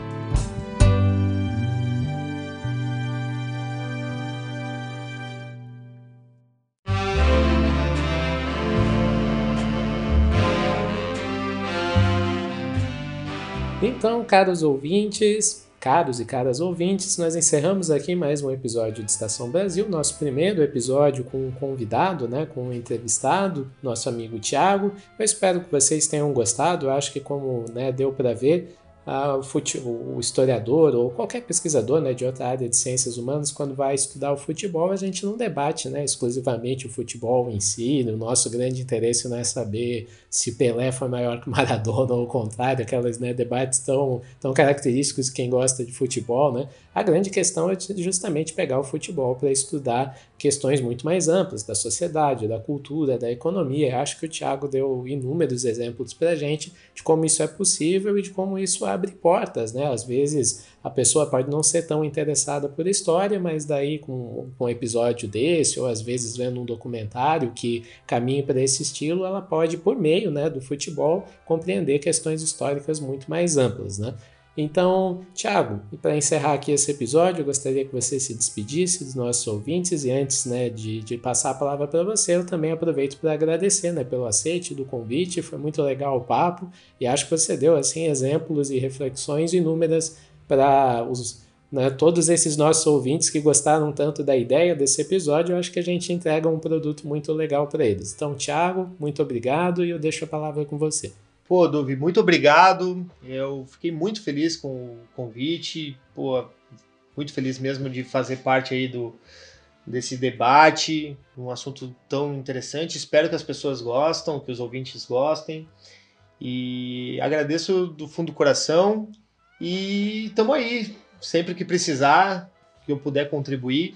C: Então, caros ouvintes, caros e caras ouvintes, nós encerramos aqui mais um episódio de Estação Brasil, nosso primeiro episódio com um convidado, né, com um entrevistado, nosso amigo Tiago. Eu espero que vocês tenham gostado. Eu acho que como né, deu para ver, o historiador ou qualquer pesquisador né, de outra área de ciências humanas, quando vai estudar o futebol, a gente não debate né, exclusivamente o futebol em si. O nosso grande interesse não é saber se Pelé foi maior que (laughs) Maradona ou o contrário, aquelas né, debates tão, tão característicos de quem gosta de futebol. Né? A grande questão é justamente pegar o futebol para estudar questões muito mais amplas da sociedade, da cultura, da economia. Eu acho que o Tiago deu inúmeros exemplos para a gente de como isso é possível e de como isso abre portas. Né? Às vezes a pessoa pode não ser tão interessada por história, mas daí com, com um episódio desse, ou às vezes vendo um documentário que caminhe para esse estilo, ela pode, por meio né, do futebol, compreender questões históricas muito mais amplas. Né? Então, Thiago, para encerrar aqui esse episódio, eu gostaria que você se despedisse dos nossos ouvintes e antes né, de, de passar a palavra para você, eu também aproveito para agradecer né, pelo aceite do convite, foi muito legal o papo e acho que você deu assim exemplos e reflexões inúmeras para os né, todos esses nossos ouvintes que gostaram tanto da ideia desse episódio, eu acho que a gente entrega um produto muito legal para eles. Então, Thiago, muito obrigado e eu deixo a palavra com você.
D: Pô, Duvi, muito obrigado. Eu fiquei muito feliz com o convite. Pô, muito feliz mesmo de fazer parte aí do desse debate, um assunto tão interessante. Espero que as pessoas gostem, que os ouvintes gostem. E agradeço do fundo do coração. E estamos aí, sempre que precisar, que eu puder contribuir.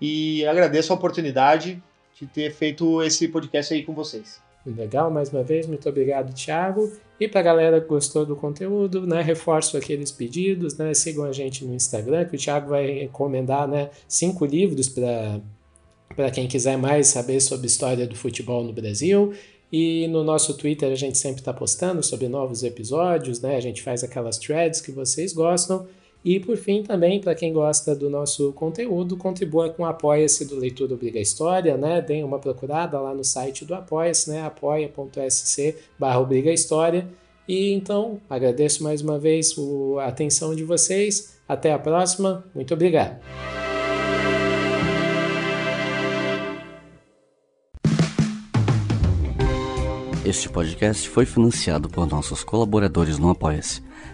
D: E agradeço a oportunidade de ter feito esse podcast aí com vocês.
C: Legal, mais uma vez, muito obrigado, Thiago. E para a galera que gostou do conteúdo, né, reforço aqueles pedidos, né, sigam a gente no Instagram, que o Thiago vai recomendar né, cinco livros para quem quiser mais saber sobre a história do futebol no Brasil. E no nosso Twitter a gente sempre está postando sobre novos episódios, né? A gente faz aquelas threads que vocês gostam. E por fim, também, para quem gosta do nosso conteúdo, contribua com o Apoia-se do Leitura Obriga História, né? Deem uma procurada lá no site do Apoia-se, né? apoia.sc barra História. E então, agradeço mais uma vez a atenção de vocês. Até a próxima. Muito obrigado.
E: Este podcast foi financiado por nossos colaboradores no Apoia-se.